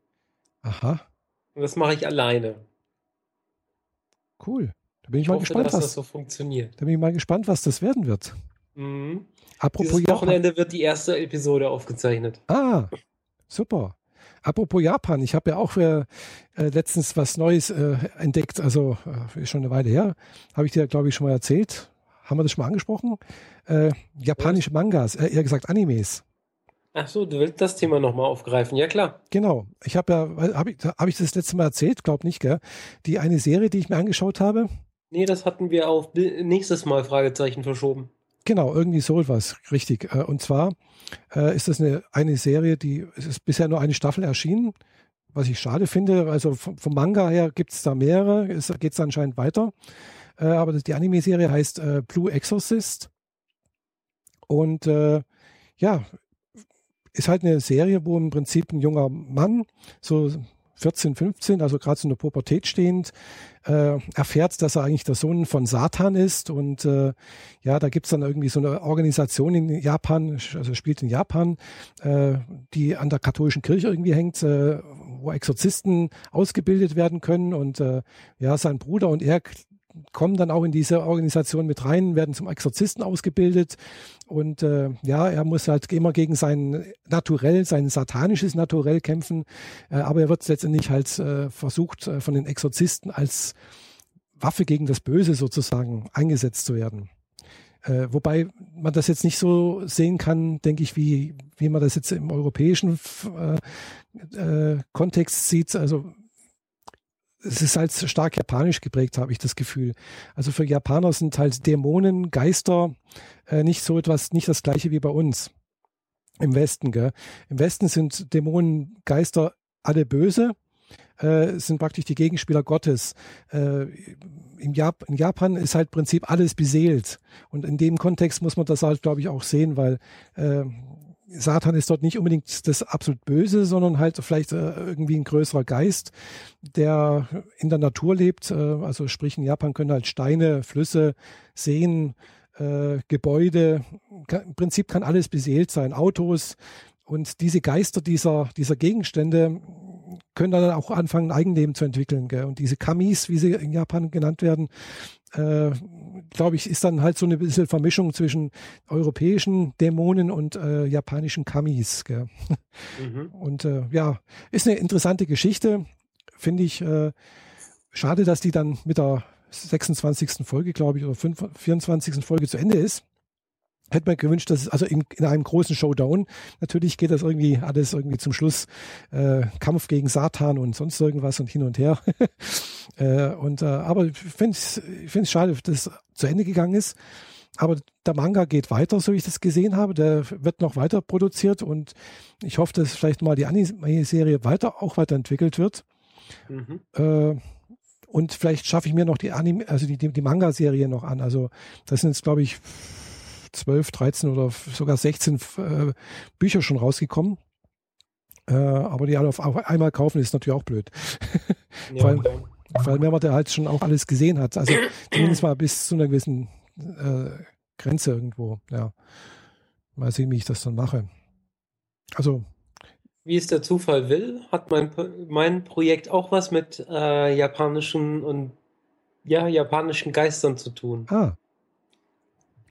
Aha.
Und das mache ich alleine.
Cool. Da bin ich, ich mal hoffe, gespannt,
dass was das so funktioniert.
Da bin ich mal gespannt, was das werden wird.
Mhm. Apropos Dieses Wochenende Japan. wird die erste Episode aufgezeichnet.
Ah, super. Apropos Japan, ich habe ja auch äh, äh, letztens was Neues äh, entdeckt, also äh, schon eine Weile her, habe ich dir, glaube ich, schon mal erzählt. Haben wir das schon mal angesprochen? Äh, japanische Mangas, äh, eher gesagt Animes.
Ach so, du willst das Thema nochmal aufgreifen, ja klar.
Genau, ich habe ja, habe ich, hab ich das letzte Mal erzählt, glaube nicht, gell? Die eine Serie, die ich mir angeschaut habe.
Nee, das hatten wir auf nächstes Mal Fragezeichen verschoben.
Genau, irgendwie so etwas, richtig. Äh, und zwar äh, ist das eine, eine Serie, die es ist bisher nur eine Staffel erschienen, was ich schade finde. Also vom, vom Manga her gibt es da mehrere, es geht anscheinend weiter. Äh, aber die Anime-Serie heißt Blue Exorcist. Und ja, ist halt eine Serie, wo im Prinzip ein junger Mann so 14, 15, also gerade so in der Pubertät stehend, äh, erfährt, dass er eigentlich der Sohn von Satan ist. Und äh, ja, da gibt's dann irgendwie so eine Organisation in Japan, also spielt in Japan, äh, die an der katholischen Kirche irgendwie hängt, äh, wo Exorzisten ausgebildet werden können. Und äh, ja, sein Bruder und er kommen dann auch in diese Organisation mit rein, werden zum Exorzisten ausgebildet und äh, ja, er muss halt immer gegen sein Naturell, sein satanisches Naturell kämpfen, äh, aber er wird letztendlich halt äh, versucht äh, von den Exorzisten als Waffe gegen das Böse sozusagen eingesetzt zu werden. Äh, wobei man das jetzt nicht so sehen kann, denke ich, wie, wie man das jetzt im europäischen äh, Kontext sieht. Also es ist halt stark japanisch geprägt, habe ich das Gefühl. Also für Japaner sind halt Dämonen, Geister äh, nicht so etwas, nicht das gleiche wie bei uns im Westen. Gell? Im Westen sind Dämonen, Geister alle böse, äh, sind praktisch die Gegenspieler Gottes. Äh, in, Jap in Japan ist halt Prinzip alles beseelt. Und in dem Kontext muss man das halt, glaube ich, auch sehen, weil äh, Satan ist dort nicht unbedingt das absolut Böse, sondern halt vielleicht äh, irgendwie ein größerer Geist, der in der Natur lebt. Äh, also sprich in Japan können halt Steine, Flüsse, Seen, äh, Gebäude, im Prinzip kann alles beseelt sein, Autos. Und diese Geister dieser, dieser Gegenstände können dann auch anfangen, ein Eigenleben zu entwickeln. Und diese Kamis, wie sie in Japan genannt werden, äh, glaube ich, ist dann halt so eine bisschen Vermischung zwischen europäischen Dämonen und äh, japanischen Kamis. Mhm. Und äh, ja, ist eine interessante Geschichte, finde ich. Äh, schade, dass die dann mit der 26. Folge, glaube ich, oder 5, 24. Folge zu Ende ist. Hätte man gewünscht, dass es also in, in, einem großen Showdown, natürlich geht das irgendwie alles irgendwie zum Schluss äh, Kampf gegen Satan und sonst irgendwas und hin und her. äh, und äh, aber ich finde es schade, dass es zu Ende gegangen ist. Aber der Manga geht weiter, so wie ich das gesehen habe. Der wird noch weiter produziert und ich hoffe, dass vielleicht mal die Anime-Serie weiter auch weiterentwickelt wird. Mhm. Äh, und vielleicht schaffe ich mir noch die Anime, also die, die, die Manga-Serie noch an. Also das sind jetzt, glaube ich, 12, 13 oder sogar 16 äh, Bücher schon rausgekommen. Äh, aber die alle auf einmal kaufen, ist natürlich auch blöd. Ja, vor, allem, vor allem, wenn man da halt schon auch alles gesehen hat. Also zumindest mal bis zu einer gewissen äh, Grenze irgendwo. Ja. Mal sehen, wie ich das dann mache. Also.
Wie es der Zufall will, hat mein, mein Projekt auch was mit äh, japanischen und ja, japanischen Geistern zu tun.
Ah.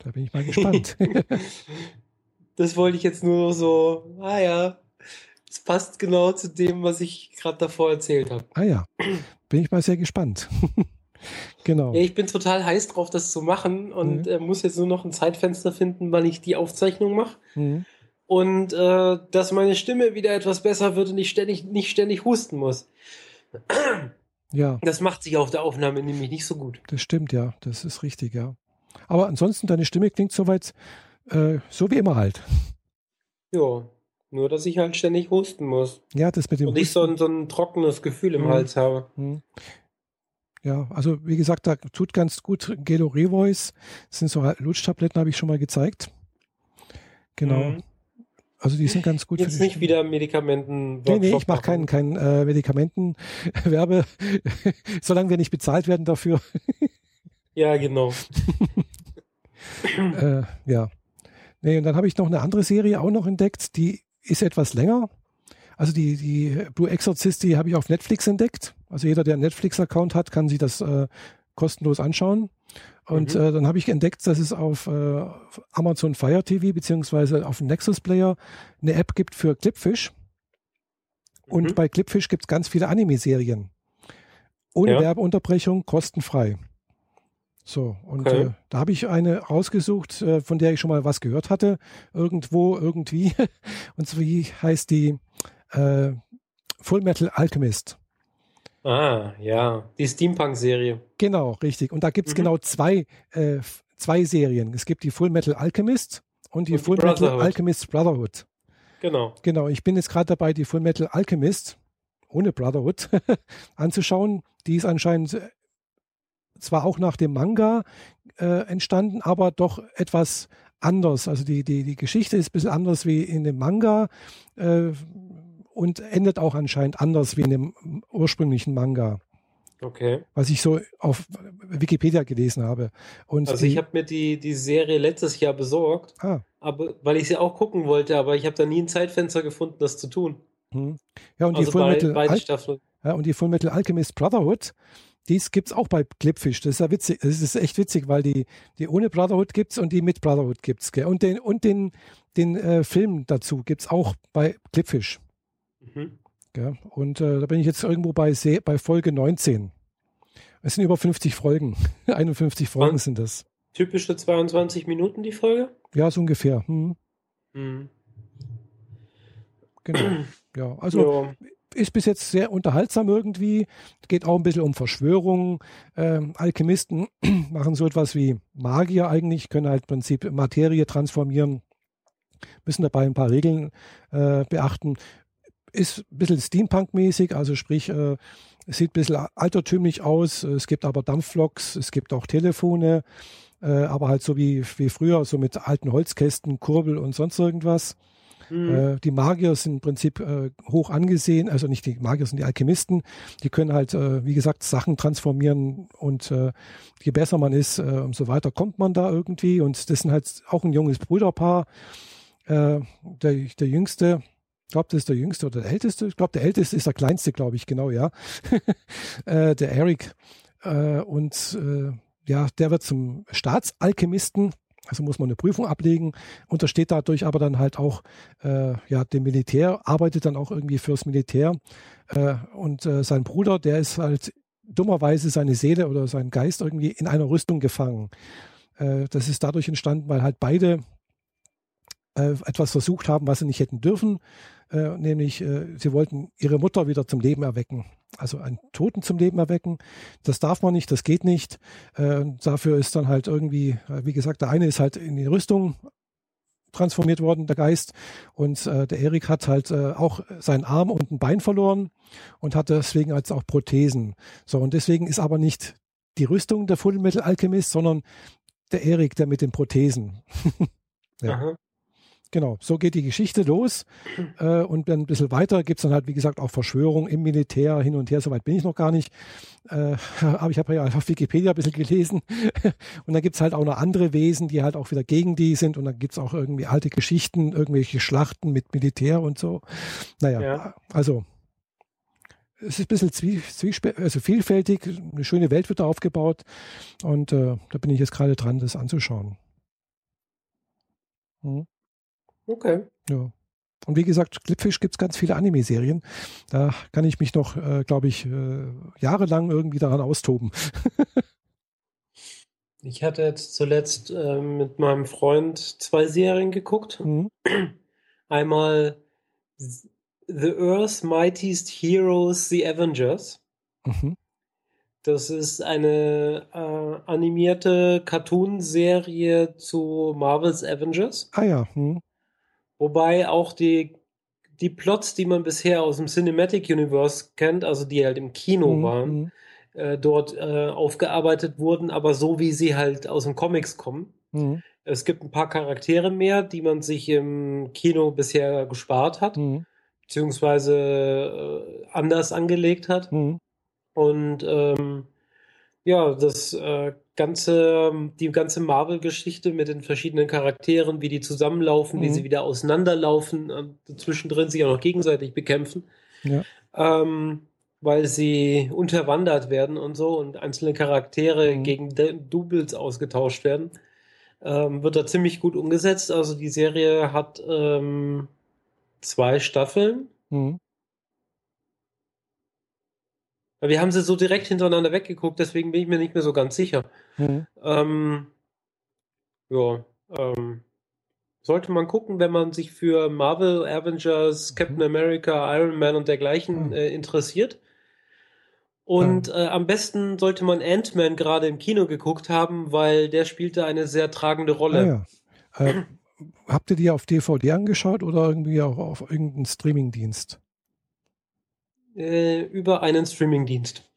Da bin ich mal gespannt.
das wollte ich jetzt nur so, ah ja, es passt genau zu dem, was ich gerade davor erzählt habe.
Ah ja, bin ich mal sehr gespannt. genau.
Ja, ich bin total heiß drauf, das zu machen und mhm. äh, muss jetzt nur noch ein Zeitfenster finden, wann ich die Aufzeichnung mache. Mhm. Und äh, dass meine Stimme wieder etwas besser wird und ich ständig, nicht ständig husten muss.
Ja.
Das macht sich auf der Aufnahme nämlich nicht so gut.
Das stimmt, ja. Das ist richtig, ja. Aber ansonsten, deine Stimme klingt soweit äh, so wie immer halt.
Ja, nur dass ich halt ständig husten muss.
Ja, das mit dem
Und ich so ein, so ein trockenes Gefühl im mhm. Hals habe. Mhm.
Ja, also wie gesagt, da tut ganz gut Gelo Revoice. Das sind so Lutschtabletten, habe ich schon mal gezeigt. Genau. Mhm. Also die sind ganz gut.
Jetzt nicht wieder Medikamenten.
Nee, nee, ich mache keinen kein, äh, Medikamentenwerbe, solange wir nicht bezahlt werden dafür.
ja, genau.
äh, ja. Nee, und dann habe ich noch eine andere Serie auch noch entdeckt, die ist etwas länger. Also die, die Blue Exorcist, die habe ich auf Netflix entdeckt. Also jeder, der einen Netflix-Account hat, kann sich das äh, kostenlos anschauen. Und mhm. äh, dann habe ich entdeckt, dass es auf äh, Amazon Fire TV beziehungsweise auf dem Nexus Player eine App gibt für Clipfish. Und mhm. bei Clipfish gibt es ganz viele Anime-Serien. Ohne ja. Werbeunterbrechung, kostenfrei. So, und okay. äh, da habe ich eine rausgesucht, äh, von der ich schon mal was gehört hatte. Irgendwo, irgendwie. und zwar heißt die äh, Full Metal Alchemist.
Ah, ja, die Steampunk-Serie.
Genau, richtig. Und da gibt es mhm. genau zwei, äh, zwei Serien. Es gibt die Full Metal Alchemist und die und Full Brotherhood. Metal Alchemist Brotherhood.
Genau.
Genau, ich bin jetzt gerade dabei, die Full Metal Alchemist ohne Brotherhood anzuschauen. Die ist anscheinend zwar auch nach dem Manga äh, entstanden, aber doch etwas anders. Also die, die, die Geschichte ist ein bisschen anders wie in dem Manga. Äh, und endet auch anscheinend anders wie in dem ursprünglichen Manga.
Okay.
Was ich so auf Wikipedia gelesen habe. Und
also ich habe mir die, die Serie letztes Jahr besorgt, ah. aber, weil ich sie auch gucken wollte, aber ich habe da nie ein Zeitfenster gefunden, das zu tun.
Hm. Ja, und also die Fullmetal bei, Al ja, und die Fullmetal Alchemist Brotherhood, dies gibt es auch bei Clipfish. Das ist ja witzig. Das ist echt witzig, weil die, die ohne Brotherhood gibt es und die mit Brotherhood gibt es. Und den, und den, den äh, Film dazu gibt es auch bei Clipfish. Mhm. Ja, und äh, da bin ich jetzt irgendwo bei, bei Folge 19. Es sind über 50 Folgen. 51 Folgen sind das.
Typische 22 Minuten die Folge?
Ja, so ungefähr. Hm. Mhm. Genau. Ja, also ja. Ist bis jetzt sehr unterhaltsam irgendwie. Geht auch ein bisschen um Verschwörungen. Ähm, Alchemisten machen so etwas wie Magier eigentlich, können halt im Prinzip Materie transformieren müssen dabei ein paar Regeln äh, beachten ist ein bisschen Steampunk-mäßig, also sprich, äh, es sieht ein bisschen altertümlich aus. Es gibt aber Dampfloks, es gibt auch Telefone, äh, aber halt so wie, wie früher, so mit alten Holzkästen, Kurbel und sonst irgendwas. Mhm. Äh, die Magier sind im Prinzip äh, hoch angesehen, also nicht die Magier, sind die Alchemisten. Die können halt, äh, wie gesagt, Sachen transformieren und äh, je besser man ist, äh, umso weiter kommt man da irgendwie. Und das sind halt auch ein junges Brüderpaar. Äh, der, der Jüngste, ich glaube, das ist der Jüngste oder der Älteste. Ich glaube, der Älteste ist der Kleinste, glaube ich, genau, ja. der Eric. Und ja, der wird zum Staatsalchemisten. Also muss man eine Prüfung ablegen, untersteht dadurch aber dann halt auch äh, ja, dem Militär, arbeitet dann auch irgendwie fürs Militär. Äh, und äh, sein Bruder, der ist halt dummerweise seine Seele oder sein Geist irgendwie in einer Rüstung gefangen. das ist dadurch entstanden, weil halt beide äh, etwas versucht haben, was sie nicht hätten dürfen, äh, nämlich äh, sie wollten ihre Mutter wieder zum Leben erwecken. Also einen Toten zum Leben erwecken. Das darf man nicht, das geht nicht. Äh, dafür ist dann halt irgendwie, äh, wie gesagt, der eine ist halt in die Rüstung transformiert worden, der Geist. Und äh, der Erik hat halt äh, auch seinen Arm und ein Bein verloren und hat deswegen als auch Prothesen. So, und deswegen ist aber nicht die Rüstung der Full Metal Alchemist, sondern der Erik, der mit den Prothesen. ja. Genau, so geht die Geschichte los. Äh, und dann ein bisschen weiter gibt es dann halt, wie gesagt, auch Verschwörung im Militär hin und her. Soweit bin ich noch gar nicht. Äh, aber ich habe ja auf Wikipedia ein bisschen gelesen. und dann gibt es halt auch noch andere Wesen, die halt auch wieder gegen die sind. Und dann gibt es auch irgendwie alte Geschichten, irgendwelche Schlachten mit Militär und so. Naja, ja. also es ist ein bisschen zwie, also vielfältig. Eine schöne Welt wird da aufgebaut. Und äh, da bin ich jetzt gerade dran, das anzuschauen.
Hm. Okay.
Ja. Und wie gesagt, Clipfish gibt es ganz viele Anime-Serien. Da kann ich mich noch, äh, glaube ich, äh, jahrelang irgendwie daran austoben.
ich hatte jetzt zuletzt äh, mit meinem Freund zwei Serien geguckt. Mhm. Einmal The Earth's Mightiest Heroes, The Avengers. Mhm. Das ist eine äh, animierte Cartoon-Serie zu Marvel's Avengers.
Ah ja. Hm.
Wobei auch die, die Plots, die man bisher aus dem Cinematic Universe kennt, also die halt im Kino mhm. waren, mhm. äh, dort äh, aufgearbeitet wurden, aber so wie sie halt aus den Comics kommen. Mhm. Es gibt ein paar Charaktere mehr, die man sich im Kino bisher gespart hat, mhm. beziehungsweise äh, anders angelegt hat. Mhm. Und ähm, ja, das äh, ganze, die ganze Marvel-Geschichte mit den verschiedenen Charakteren, wie die zusammenlaufen, mhm. wie sie wieder auseinanderlaufen, äh, zwischendrin sich auch noch gegenseitig bekämpfen. Ja. Ähm, weil sie unterwandert werden und so und einzelne Charaktere mhm. gegen Doubles ausgetauscht werden. Ähm, wird da ziemlich gut umgesetzt. Also die Serie hat ähm, zwei Staffeln. Mhm. Wir haben sie so direkt hintereinander weggeguckt, deswegen bin ich mir nicht mehr so ganz sicher. Mhm. Ähm, ja, ähm, sollte man gucken, wenn man sich für Marvel, Avengers, Captain mhm. America, Iron Man und dergleichen mhm. äh, interessiert. Und äh, am besten sollte man Ant-Man gerade im Kino geguckt haben, weil der spielte eine sehr tragende Rolle.
Ah, ja. äh, habt ihr die auf DVD angeschaut oder irgendwie auch auf irgendeinen Streamingdienst?
Äh, über einen Streamingdienst.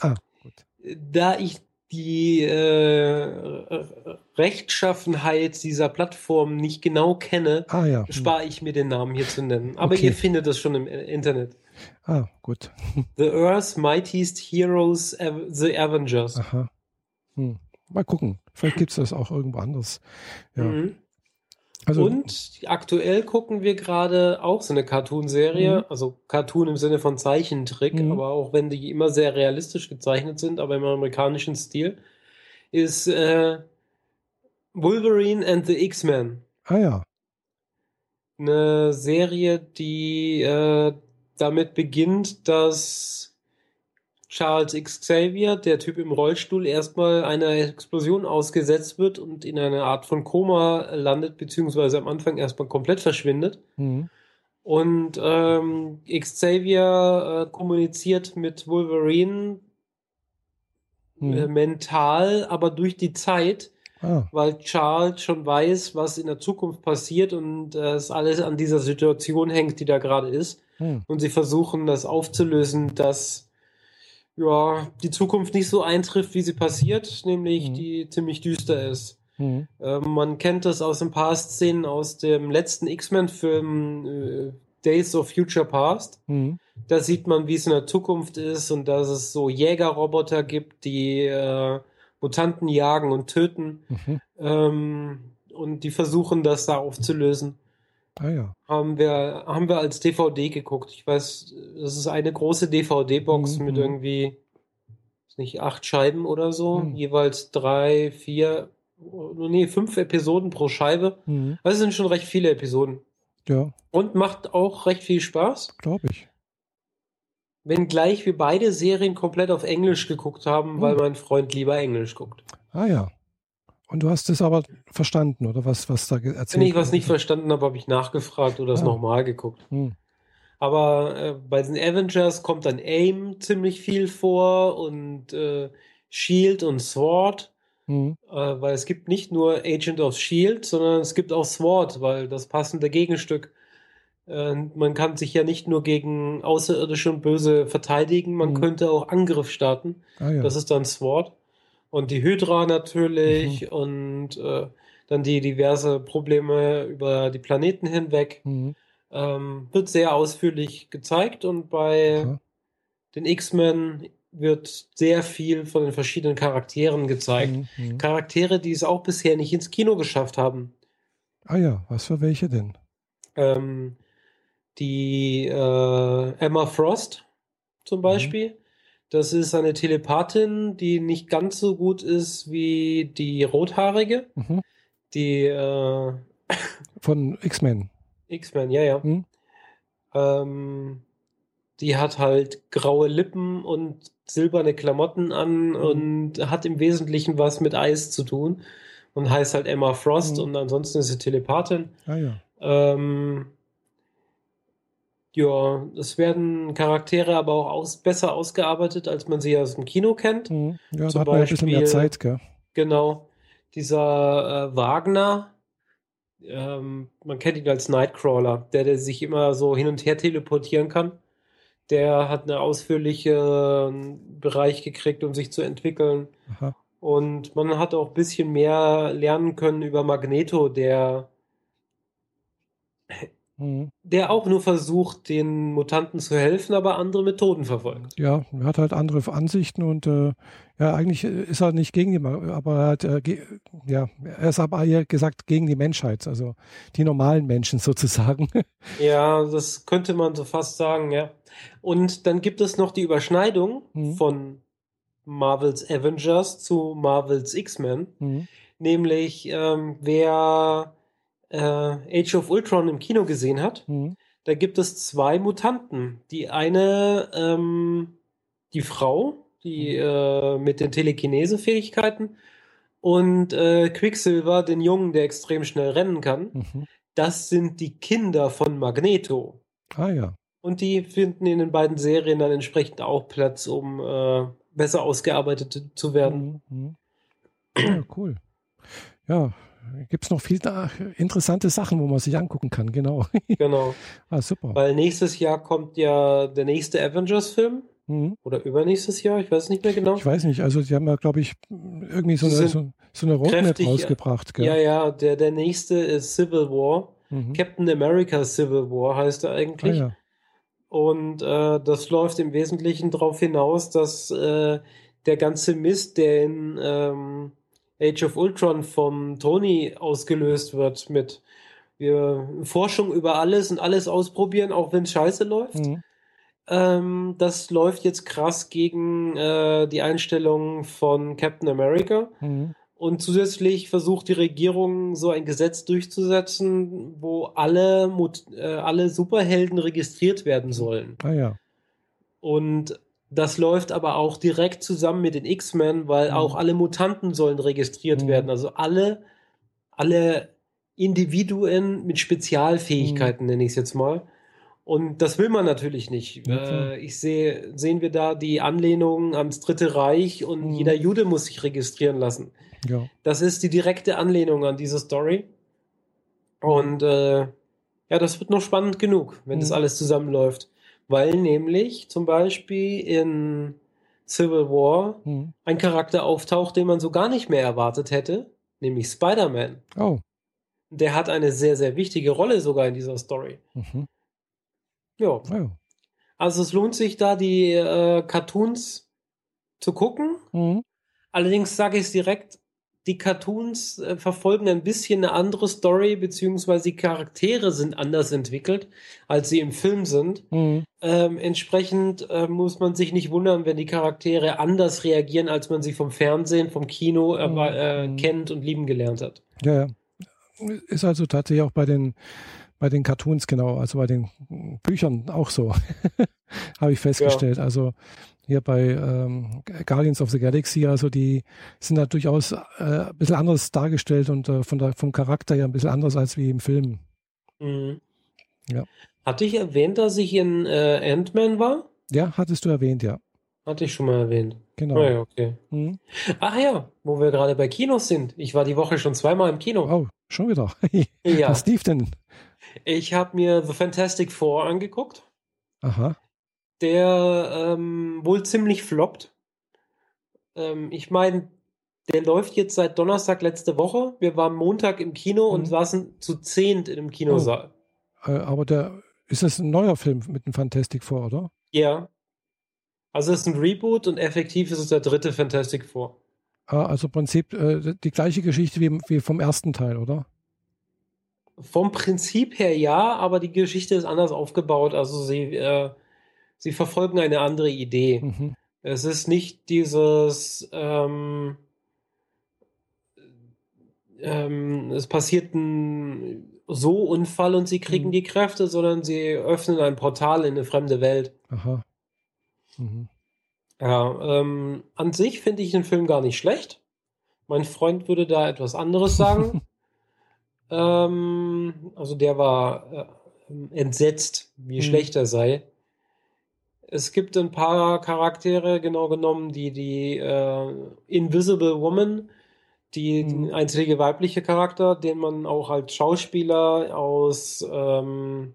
Ah, gut.
Da ich die äh, Rechtschaffenheit dieser Plattform nicht genau kenne,
ah, ja.
spare ich mir den Namen hier zu nennen. Aber okay. ihr findet das schon im Internet.
Ah, gut.
The Earth's Mightiest Heroes, The Avengers.
Aha. Hm. Mal gucken. Vielleicht gibt es das auch irgendwo anders. Ja. Mhm.
Also, und aktuell gucken wir gerade auch so eine Cartoon-Serie, mhm. also Cartoon im Sinne von Zeichentrick, mhm. aber auch wenn die immer sehr realistisch gezeichnet sind, aber im amerikanischen Stil, ist äh, Wolverine and the X-Men.
Ah ja.
Eine Serie, die äh, damit beginnt, dass Charles Xavier, der Typ im Rollstuhl, erstmal einer Explosion ausgesetzt wird und in einer Art von Koma landet, beziehungsweise am Anfang erstmal komplett verschwindet. Mhm. Und ähm, Xavier äh, kommuniziert mit Wolverine mhm. äh, mental, aber durch die Zeit, ah. weil Charles schon weiß, was in der Zukunft passiert und äh, es alles an dieser Situation hängt, die da gerade ist. Mhm. Und sie versuchen das aufzulösen, dass ja, die Zukunft nicht so eintrifft, wie sie passiert, nämlich mhm. die ziemlich düster ist. Mhm. Ähm, man kennt das aus ein paar Szenen aus dem letzten X-Men-Film äh, Days of Future Past. Mhm. Da sieht man, wie es in der Zukunft ist und dass es so Jägerroboter gibt, die äh, Mutanten jagen und töten. Mhm. Ähm, und die versuchen, das da aufzulösen.
Ah ja.
Haben wir, haben wir als DVD geguckt. Ich weiß, das ist eine große DVD-Box mhm. mit irgendwie, nicht, acht Scheiben oder so. Mhm. Jeweils drei, vier, nee, fünf Episoden pro Scheibe. Mhm. Das sind schon recht viele Episoden.
Ja.
Und macht auch recht viel Spaß.
Glaube ich.
Wenngleich wir beide Serien komplett auf Englisch geguckt haben, weil mhm. mein Freund lieber Englisch guckt.
Ah ja. Und du hast es aber verstanden, oder was, was da erzählt
Wenn ich was nicht verstanden habe, habe ich nachgefragt oder es ah. nochmal geguckt. Hm. Aber äh, bei den Avengers kommt dann AIM ziemlich viel vor und äh, Shield und Sword. Mhm. Äh, weil es gibt nicht nur Agent of Shield, sondern es gibt auch Sword, weil das passende Gegenstück. Äh, man kann sich ja nicht nur gegen Außerirdische und Böse verteidigen, man mhm. könnte auch Angriff starten. Ah, ja. Das ist dann Sword. Und die Hydra natürlich mhm. und äh, dann die diverse Probleme über die Planeten hinweg. Mhm. Ähm, wird sehr ausführlich gezeigt und bei okay. den X-Men wird sehr viel von den verschiedenen Charakteren gezeigt. Mhm, mhm. Charaktere, die es auch bisher nicht ins Kino geschafft haben.
Ah ja, was für welche denn?
Ähm, die äh, Emma Frost zum mhm. Beispiel. Das ist eine Telepathin, die nicht ganz so gut ist wie die Rothaarige. Mhm. Die äh,
von X-Men.
X-Men, ja, ja. Mhm. Ähm, die hat halt graue Lippen und silberne Klamotten an mhm. und hat im Wesentlichen was mit Eis zu tun und heißt halt Emma Frost mhm. und ansonsten ist sie Telepathin.
Ah ja.
Ähm, ja, es werden Charaktere aber auch aus, besser ausgearbeitet, als man sie aus dem Kino kennt. Mhm.
Ja, Zum da hat man Beispiel, ein bisschen mehr Zeit, gell?
Genau. Dieser äh, Wagner, ähm, man kennt ihn als Nightcrawler, der, der sich immer so hin und her teleportieren kann. Der hat einen ausführlichen äh, Bereich gekriegt, um sich zu entwickeln. Aha. Und man hat auch ein bisschen mehr lernen können über Magneto, der Mhm. Der auch nur versucht, den Mutanten zu helfen, aber andere Methoden verfolgt.
Ja, er hat halt andere Ansichten und äh, ja, eigentlich ist er nicht gegen die, aber er hat, äh, ja, er ist aber eher gesagt gegen die Menschheit, also die normalen Menschen sozusagen.
Ja, das könnte man so fast sagen, ja. Und dann gibt es noch die Überschneidung mhm. von Marvels Avengers zu Marvels X-Men, mhm. nämlich ähm, wer äh, Age of Ultron im Kino gesehen hat, mhm. da gibt es zwei Mutanten. Die eine, ähm, die Frau, die mhm. äh, mit den Telekinese-Fähigkeiten und äh, Quicksilver, den Jungen, der extrem schnell rennen kann. Mhm. Das sind die Kinder von Magneto.
Ah ja.
Und die finden in den beiden Serien dann entsprechend auch Platz, um äh, besser ausgearbeitet zu werden.
Mhm. mhm. Ja, cool. Ja, gibt es noch viel da, interessante Sachen, wo man sich angucken kann, genau.
Genau.
ah, super.
Weil nächstes Jahr kommt ja der nächste Avengers-Film. Mhm. Oder übernächstes Jahr, ich weiß nicht mehr genau.
Ich weiß nicht, also sie haben ja, glaube ich, irgendwie so eine, so, so, eine Roadmap kräftig, rausgebracht.
Gell? Ja, ja, der, der nächste ist Civil War. Mhm. Captain America Civil War heißt er eigentlich. Ah, ja. Und äh, das läuft im Wesentlichen darauf hinaus, dass äh, der ganze Mist, der in ähm, Age of Ultron vom Tony ausgelöst wird mit wir Forschung über alles und alles ausprobieren, auch wenn es scheiße läuft. Mhm. Ähm, das läuft jetzt krass gegen äh, die Einstellung von Captain America. Mhm. Und zusätzlich versucht die Regierung so ein Gesetz durchzusetzen, wo alle, äh, alle Superhelden registriert werden sollen.
Ah ja.
Und das läuft aber auch direkt zusammen mit den X-Men, weil mhm. auch alle Mutanten sollen registriert mhm. werden. Also alle, alle Individuen mit Spezialfähigkeiten, mhm. nenne ich es jetzt mal. Und das will man natürlich nicht. Äh, ich sehe, sehen wir da die Anlehnung ans Dritte Reich und mhm. jeder Jude muss sich registrieren lassen.
Ja.
Das ist die direkte Anlehnung an diese Story. Und äh, ja, das wird noch spannend genug, wenn das mhm. alles zusammenläuft weil nämlich zum Beispiel in Civil War hm. ein Charakter auftaucht, den man so gar nicht mehr erwartet hätte, nämlich Spider-Man.
Oh.
Der hat eine sehr, sehr wichtige Rolle sogar in dieser Story. Mhm. Ja. Oh. Also es lohnt sich da, die äh, Cartoons zu gucken. Mhm. Allerdings sage ich es direkt, die Cartoons äh, verfolgen ein bisschen eine andere Story, beziehungsweise die Charaktere sind anders entwickelt, als sie im Film sind. Mhm. Ähm, entsprechend äh, muss man sich nicht wundern, wenn die Charaktere anders reagieren, als man sie vom Fernsehen, vom Kino äh, mhm. kennt und lieben gelernt hat.
Ja, ja. Ist also tatsächlich auch bei den bei den Cartoons, genau, also bei den Büchern auch so, habe ich festgestellt. Ja. Also hier bei ähm, Guardians of the Galaxy, also die sind da durchaus äh, ein bisschen anders dargestellt und äh, von der, vom Charakter her ein bisschen anders als wie im Film.
Mhm. Ja. Hatte ich erwähnt, dass ich in äh, Ant-Man war?
Ja, hattest du erwähnt, ja.
Hatte ich schon mal erwähnt.
Genau.
Ah, ja, okay. Mhm. Ach ja, wo wir gerade bei Kinos sind. Ich war die Woche schon zweimal im Kino.
Oh, schon wieder.
ja.
Was lief denn?
Ich habe mir The Fantastic Four angeguckt.
Aha.
Der ähm, wohl ziemlich floppt. Ähm, ich meine, der läuft jetzt seit Donnerstag letzte Woche. Wir waren Montag im Kino mhm. und saßen zu zehnt in dem Kinosaal.
Oh. Äh, aber der ist das ein neuer Film mit dem Fantastic Four, oder?
Ja. Also es ist ein Reboot und effektiv ist es der dritte Fantastic Four.
Ah, also im Prinzip äh, die gleiche Geschichte wie, wie vom ersten Teil, oder?
Vom Prinzip her ja, aber die Geschichte ist anders aufgebaut. Also sie, äh, sie verfolgen eine andere Idee. Mhm. Es ist nicht dieses ähm, ähm, es passiert ein so Unfall und sie kriegen mhm. die Kräfte, sondern sie öffnen ein Portal in eine fremde Welt.
Aha. Mhm.
Ja, ähm, an sich finde ich den Film gar nicht schlecht. Mein Freund würde da etwas anderes sagen. ähm, also der war äh, entsetzt, wie mhm. schlecht er sei. Es gibt ein paar Charaktere, genau genommen, die die äh, Invisible Woman, die mhm. einzige weibliche Charakter, den man auch als Schauspieler aus ähm,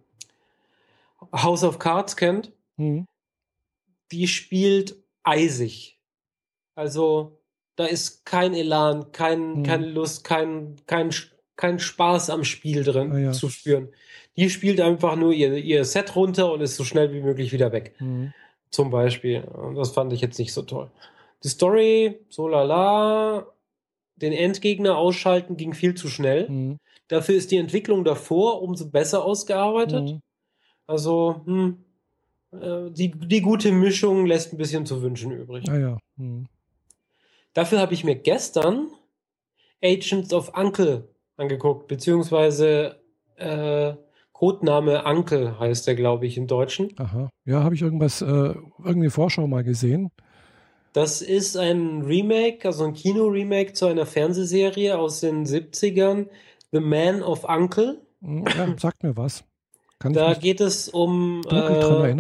House of Cards kennt. Mhm. Die spielt eisig. Also da ist kein Elan, kein, mhm. keine Lust, kein, kein, kein Spaß am Spiel drin ah, ja. zu spüren. Die spielt einfach nur ihr, ihr Set runter und ist so schnell wie möglich wieder weg. Mhm. Zum Beispiel. Und das fand ich jetzt nicht so toll. Die Story, so lala, den Endgegner ausschalten ging viel zu schnell. Mhm. Dafür ist die Entwicklung davor umso besser ausgearbeitet. Mhm. Also, hm, äh, die, die gute Mischung lässt ein bisschen zu wünschen übrig.
Ah, ja. Mhm.
Dafür habe ich mir gestern Agents of Uncle angeguckt, beziehungsweise äh, Codename Uncle heißt der, glaube ich, im Deutschen.
Aha. Ja, habe ich irgendwas, äh, irgendwie Vorschau mal gesehen.
Das ist ein Remake, also ein Kino-Remake zu einer Fernsehserie aus den 70ern, The Man of Uncle.
Hm, ja, sagt mir was.
Kann da geht es um.
Äh,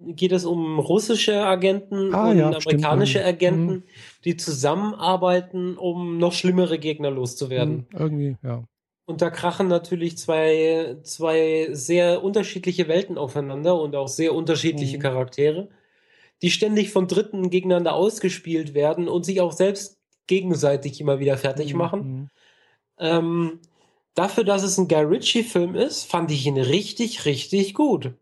geht es um russische Agenten ah, und ja, amerikanische stimmt. Agenten, mhm. die zusammenarbeiten, um noch schlimmere Gegner loszuwerden.
Mhm, irgendwie, ja.
Und da krachen natürlich zwei, zwei sehr unterschiedliche Welten aufeinander und auch sehr unterschiedliche mhm. Charaktere, die ständig von Dritten gegeneinander ausgespielt werden und sich auch selbst gegenseitig immer wieder fertig mhm, machen. Mhm. Ähm, dafür, dass es ein Guy Ritchie-Film ist, fand ich ihn richtig, richtig gut.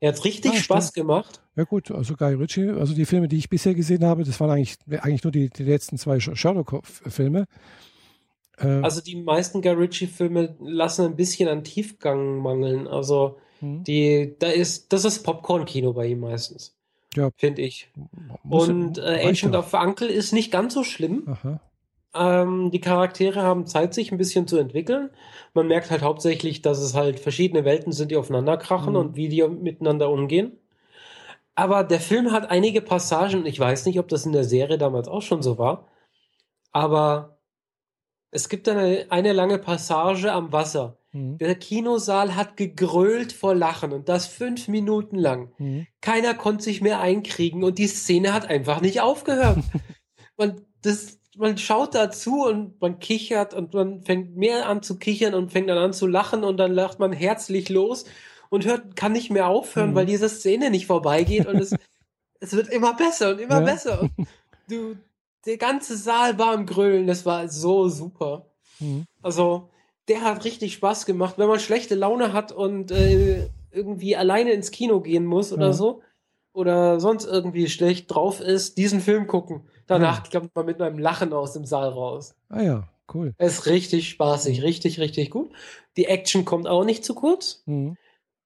Er hat richtig ah, Spaß stimmt. gemacht.
Ja gut, also Guy Ritchie, also die Filme, die ich bisher gesehen habe, das waren eigentlich, eigentlich nur die, die letzten zwei Sherlock-Filme.
Äh, also die meisten Guy Ritchie-Filme lassen ein bisschen an Tiefgang mangeln. Also hm. die, da ist, das ist Popcorn-Kino bei ihm meistens. Ja. Finde ich. Und äh, Agent of Uncle ist nicht ganz so schlimm. Aha. Ähm, die Charaktere haben Zeit, sich ein bisschen zu entwickeln. Man merkt halt hauptsächlich, dass es halt verschiedene Welten sind, die aufeinander krachen mhm. und wie die miteinander umgehen. Aber der Film hat einige Passagen, ich weiß nicht, ob das in der Serie damals auch schon so war, aber es gibt eine, eine lange Passage am Wasser. Mhm. Der Kinosaal hat gegrölt vor Lachen und das fünf Minuten lang. Mhm. Keiner konnte sich mehr einkriegen und die Szene hat einfach nicht aufgehört. und das, man schaut dazu und man kichert und man fängt mehr an zu kichern und fängt dann an zu lachen und dann lacht man herzlich los und hört, kann nicht mehr aufhören, mhm. weil diese Szene nicht vorbeigeht und es, es wird immer besser und immer ja. besser. Und du, der ganze Saal war im Grölen, das war so super. Mhm. Also, der hat richtig Spaß gemacht. Wenn man schlechte Laune hat und äh, irgendwie alleine ins Kino gehen muss oder ja. so, oder sonst irgendwie schlecht drauf ist, diesen Film gucken. Danach ja. kommt man mit einem Lachen aus dem Saal raus.
Ah ja, cool.
Es ist richtig spaßig, richtig, richtig gut. Die Action kommt auch nicht zu kurz. Mhm.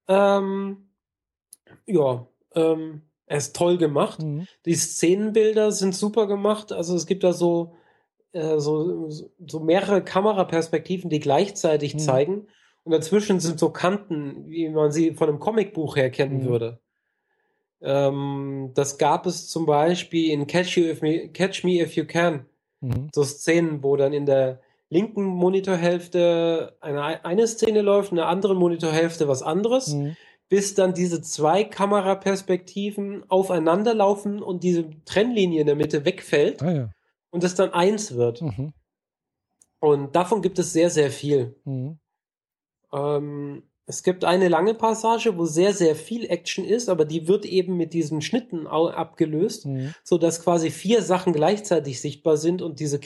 Ähm, ja, ähm, er ist toll gemacht. Mhm. Die Szenenbilder sind super gemacht. Also es gibt da so, äh, so, so mehrere Kameraperspektiven, die gleichzeitig mhm. zeigen. und dazwischen sind so Kanten, wie man sie von einem Comicbuch her kennen mhm. würde. Ähm, das gab es zum Beispiel in Catch, you if me, Catch Me If You Can. Mhm. So Szenen, wo dann in der linken Monitorhälfte eine, eine Szene läuft, in der anderen Monitorhälfte was anderes, mhm. Bis dann diese zwei Kameraperspektiven aufeinander laufen und diese Trennlinie in der Mitte wegfällt ah, ja. und es dann eins wird. Mhm. Und davon gibt es sehr, sehr viel. Mhm. Ähm, es gibt eine lange Passage, wo sehr, sehr viel Action ist, aber die wird eben mit diesen Schnitten abgelöst, mhm. so dass quasi vier Sachen gleichzeitig sichtbar sind und diese,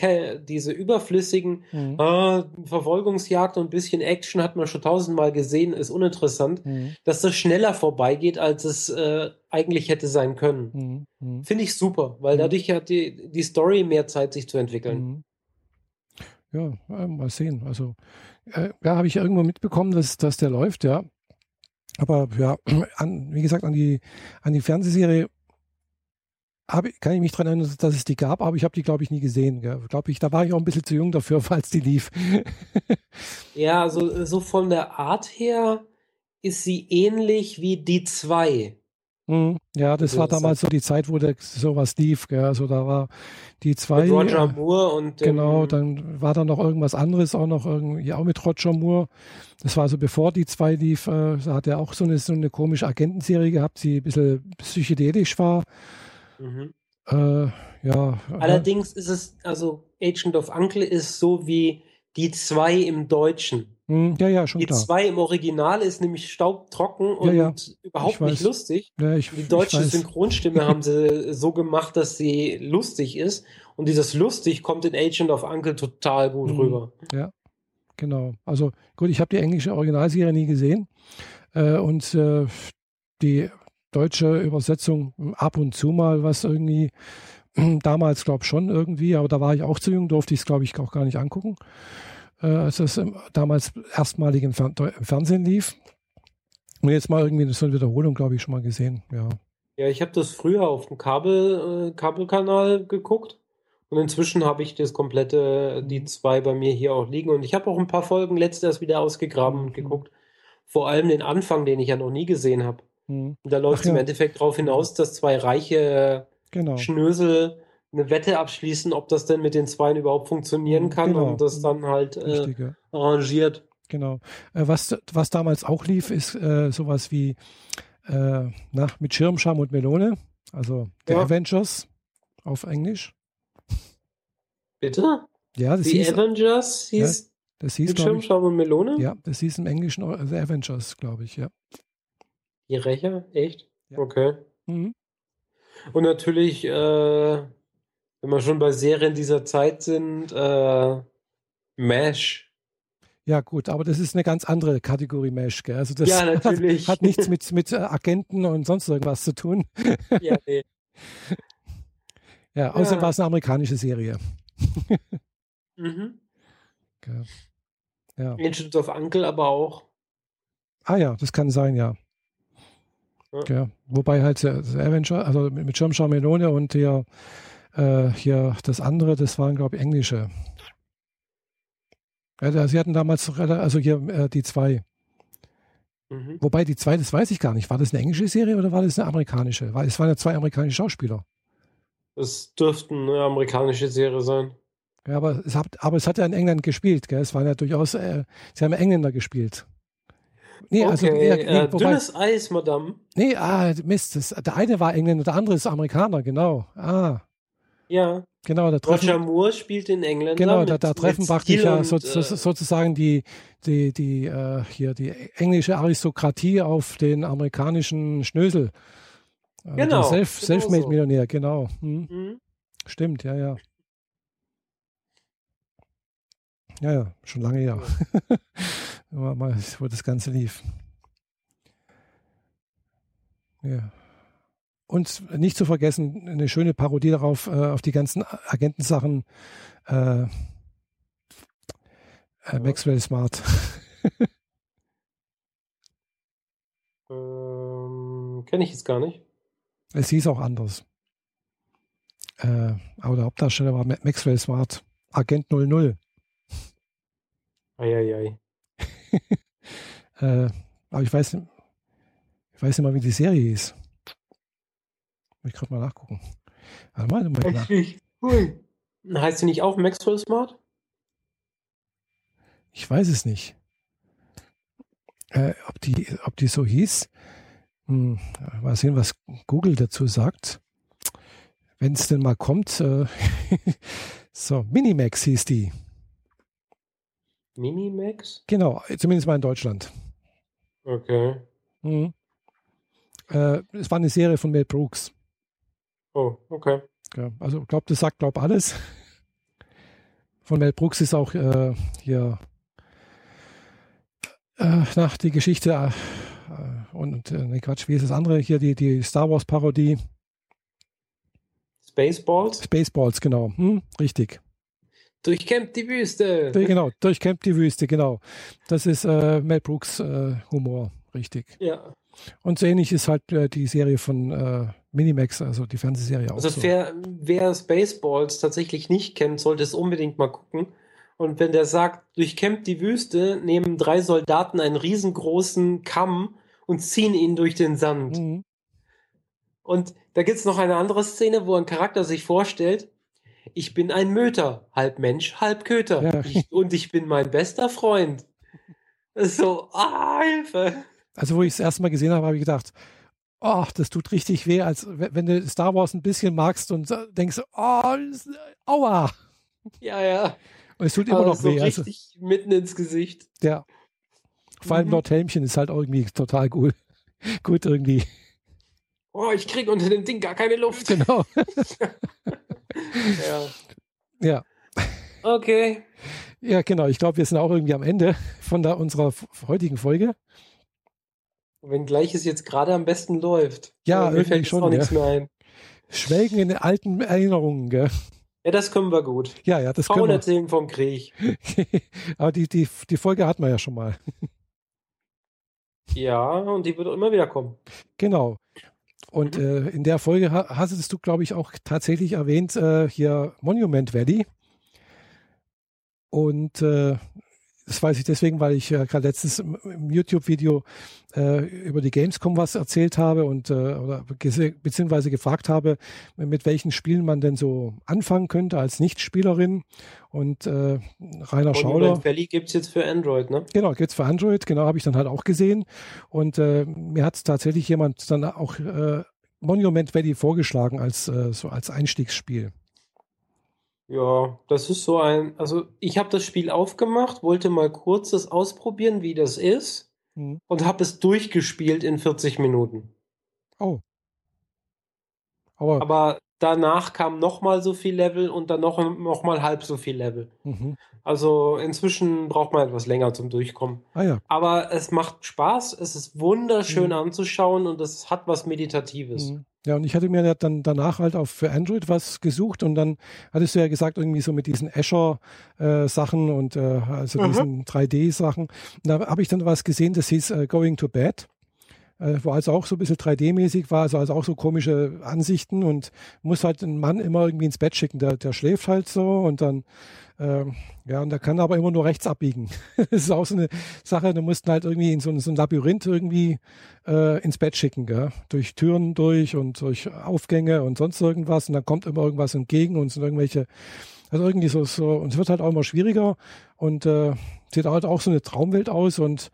diese überflüssigen mhm. äh, Verfolgungsjagd und ein bisschen Action hat man schon tausendmal gesehen, ist uninteressant, mhm. dass das schneller vorbeigeht, als es äh, eigentlich hätte sein können. Mhm. Mhm. Finde ich super, weil mhm. dadurch hat die, die Story mehr Zeit, sich zu entwickeln.
Ja, äh, mal sehen. Also äh, ja, habe ich irgendwo mitbekommen, dass, dass der läuft, ja. Aber ja, an, wie gesagt, an die, an die Fernsehserie hab, kann ich mich daran erinnern, dass es die gab, aber ich habe die, glaube ich, nie gesehen. Glaube ich, da war ich auch ein bisschen zu jung dafür, falls die lief.
ja, also so von der Art her ist sie ähnlich wie die zwei.
Mhm. Ja, das also, war damals so die Zeit, wo der, sowas lief. Gell? Also da war die zwei. Mit
Roger äh, Moore und.
Genau, dann war da noch irgendwas anderes, auch noch irgendwie, auch mit Roger Moore. Das war also bevor die zwei lief, äh, da hat er auch so eine, so eine komische Agentenserie gehabt, die ein bisschen psychedelisch war. Mhm. Äh, ja.
Allerdings ist es, also Agent of Uncle ist so wie die zwei im Deutschen.
Hm, ja, ja, schon
Die
klar.
zwei im Original ist nämlich staubtrocken und ja, ja. überhaupt nicht lustig.
Ja, ich,
die deutsche Synchronstimme haben sie so gemacht, dass sie lustig ist. Und dieses lustig kommt in Agent of Uncle total gut mhm. rüber.
Ja, genau. Also gut, ich habe die englische Originalserie nie gesehen. Äh, und äh, die deutsche Übersetzung ab und zu mal was irgendwie damals glaube ich schon irgendwie, aber da war ich auch zu jung, durfte ich es glaube ich auch gar nicht angucken äh, als es damals erstmalig im, Fer im, Fernsehen lief. Und jetzt mal irgendwie so eine Wiederholung, glaube ich, schon mal gesehen. Ja,
ja ich habe das früher auf dem Kabel, äh, Kabelkanal geguckt. Und inzwischen habe ich das komplette, die zwei bei mir hier auch liegen. Und ich habe auch ein paar Folgen letztes wieder ausgegraben und mhm. geguckt. Vor allem den Anfang, den ich ja noch nie gesehen habe. Mhm. Und da läuft es ja. im Endeffekt darauf hinaus, dass zwei reiche genau. Schnösel eine Wette abschließen, ob das denn mit den Zweien überhaupt funktionieren kann genau. und das dann halt äh, arrangiert.
Genau. Äh, was, was damals auch lief, ist äh, sowas wie äh, na, mit Schirmscham und Melone, also The ja. Avengers auf Englisch.
Bitte?
Ja, das
The hieß, Avengers hieß, ja,
das hieß
mit Schirmscham und Melone?
Ja, das hieß im Englischen The Avengers, glaube ich, ja.
Die Rächer? Echt? Ja. Okay. Mhm. Und natürlich äh, wenn wir schon bei Serien dieser Zeit sind, äh, MASH.
Ja, gut, aber das ist eine ganz andere Kategorie Mesh, gell? Also das
ja, natürlich.
Hat, hat nichts mit, mit äh, Agenten und sonst irgendwas zu tun. Ja, nee. ja, außerdem ja. war es eine amerikanische Serie.
mhm. Okay. Ja. Agent of Uncle aber auch.
Ah ja, das kann sein, ja. ja. ja. Wobei halt der Avenger, also mit Schirmschau Melone und der äh, hier das andere, das waren, glaube ich, englische. Ja, sie hatten damals, also hier äh, die zwei. Mhm. Wobei die zwei, das weiß ich gar nicht. War das eine englische Serie oder war das eine amerikanische? Weil es waren ja zwei amerikanische Schauspieler.
Es dürften eine amerikanische Serie sein.
Ja, aber es hat, aber es hat ja in England gespielt, gell? Es waren ja durchaus, äh, sie haben Engländer gespielt.
Nee, also, okay, also, nee, äh, wobei, dünnes Eis, Madame.
Nee, ah, Mist. Das, der eine war Engländer, der andere ist Amerikaner, genau. Ah.
Ja.
Genau, da
treffen, Roger Moore spielt in England.
Genau, mit, da, da treffen praktisch ja so, so, äh, sozusagen die, die, die, äh, hier die englische Aristokratie auf den amerikanischen Schnösel.
Äh, genau.
Self, genau Selfmade-Millionär, genau. Hm. Mhm. Stimmt, ja, ja. Ja, ja, schon lange her. mal, wo das Ganze lief. Ja. Und nicht zu vergessen, eine schöne Parodie darauf, äh, auf die ganzen Agentensachen. Äh, äh, Maxwell Smart.
ähm, Kenne ich jetzt gar nicht.
Es hieß auch anders. Äh, aber der Hauptdarsteller war Maxwell Smart, Agent 00.
Eieiei.
Äh, aber ich weiß, ich weiß nicht mal, wie die Serie ist. Ich gerade mal nachgucken.
Warte mal, mal nach. Hui. Heißt sie nicht auch Maxwell Smart?
Ich weiß es nicht. Äh, ob, die, ob die so hieß. Hm, mal sehen, was Google dazu sagt. Wenn es denn mal kommt. Äh, so, Minimax hieß die.
Minimax?
Genau, zumindest mal in Deutschland.
Okay.
Mhm. Äh, es war eine Serie von Mel Brooks.
Oh, okay.
Ja, also ich glaube, das sagt, glaube alles. Von Mel Brooks ist auch äh, hier äh, nach die Geschichte äh, und äh, ne Quatsch, wie ist das andere hier, die, die Star Wars Parodie.
Spaceballs?
Spaceballs, genau. Hm, richtig.
Durchkämmt die Wüste.
Genau, durchkämmt die Wüste, genau. Das ist äh, Mel Brooks äh, Humor, richtig.
Ja.
Und so ähnlich ist halt äh, die Serie von äh, Minimax, also die Fernsehserie auch.
Also
so.
wer, wer Spaceballs tatsächlich nicht kennt, sollte es unbedingt mal gucken. Und wenn der sagt, durchkämmt die Wüste, nehmen drei Soldaten einen riesengroßen Kamm und ziehen ihn durch den Sand. Mhm. Und da gibt's noch eine andere Szene, wo ein Charakter sich vorstellt, ich bin ein Möter, halb Mensch, halb Köter. Ja. Ich, und ich bin mein bester Freund. So, ah, Hilfe.
Also, wo ich es erstmal gesehen habe, habe ich gedacht, oh, das tut richtig weh, als wenn du Star Wars ein bisschen magst und denkst, oh, aua.
Ja, ja.
Und es tut immer noch
so
weh.
Also richtig also, mitten ins Gesicht.
Ja. Vor allem mhm. Lord Helmchen ist halt irgendwie total cool. Gut irgendwie.
Oh, ich krieg unter dem Ding gar keine Luft.
Genau.
ja.
Ja.
Okay.
Ja, genau. Ich glaube, wir sind auch irgendwie am Ende von der, unserer heutigen Folge.
Wenngleich es jetzt gerade am besten läuft.
Ja,
mir fällt
schon.
Auch nichts mehr ein.
Schwelgen in den alten Erinnerungen, gell?
Ja, das können wir gut.
Ja, ja, das
Frauen
können wir.
erzählen vom Krieg.
Aber die, die, die Folge hatten wir ja schon mal.
ja, und die wird immer wieder kommen.
Genau. Und mhm. äh, in der Folge hast du, glaube ich, auch tatsächlich erwähnt, äh, hier Monument Valley. Und äh, das weiß ich deswegen, weil ich äh, gerade letztens im, im YouTube-Video äh, über die Gamescom was erzählt habe und äh, oder beziehungsweise gefragt habe, mit welchen Spielen man denn so anfangen könnte als Nichtspielerin. Und äh, Rainer und Schauder.
Valley gibt es jetzt für Android, ne?
Genau, gibt es für Android, genau, habe ich dann halt auch gesehen. Und äh, mir hat tatsächlich jemand dann auch äh, Monument Valley vorgeschlagen als, äh, so als Einstiegsspiel.
Ja, das ist so ein, also ich habe das Spiel aufgemacht, wollte mal kurz das ausprobieren, wie das ist mhm. und habe es durchgespielt in 40 Minuten.
Oh.
Aber, Aber danach kam noch mal so viel Level und dann noch, noch mal halb so viel Level. Mhm. Also inzwischen braucht man etwas länger zum Durchkommen.
Ah, ja.
Aber es macht Spaß, es ist wunderschön mhm. anzuschauen und es hat was Meditatives. Mhm.
Ja, und ich hatte mir dann danach halt auch für Android was gesucht und dann hattest du ja gesagt, irgendwie so mit diesen Azure-Sachen äh, und äh, also mhm. diesen 3D-Sachen. Da habe ich dann was gesehen, das hieß äh, Going to Bed äh, wo also auch so ein bisschen 3D-mäßig war, also, also auch so komische Ansichten und muss halt einen Mann immer irgendwie ins Bett schicken. Der, der schläft halt so und dann, äh, ja, und der kann aber immer nur rechts abbiegen. das ist auch so eine Sache, du musst halt irgendwie in so, ein, so ein Labyrinth irgendwie äh, ins Bett schicken, gell? durch Türen durch und durch Aufgänge und sonst irgendwas und dann kommt immer irgendwas entgegen und sind irgendwelche also irgendwie so, so, und es wird halt auch immer schwieriger und äh, sieht halt auch so eine Traumwelt aus und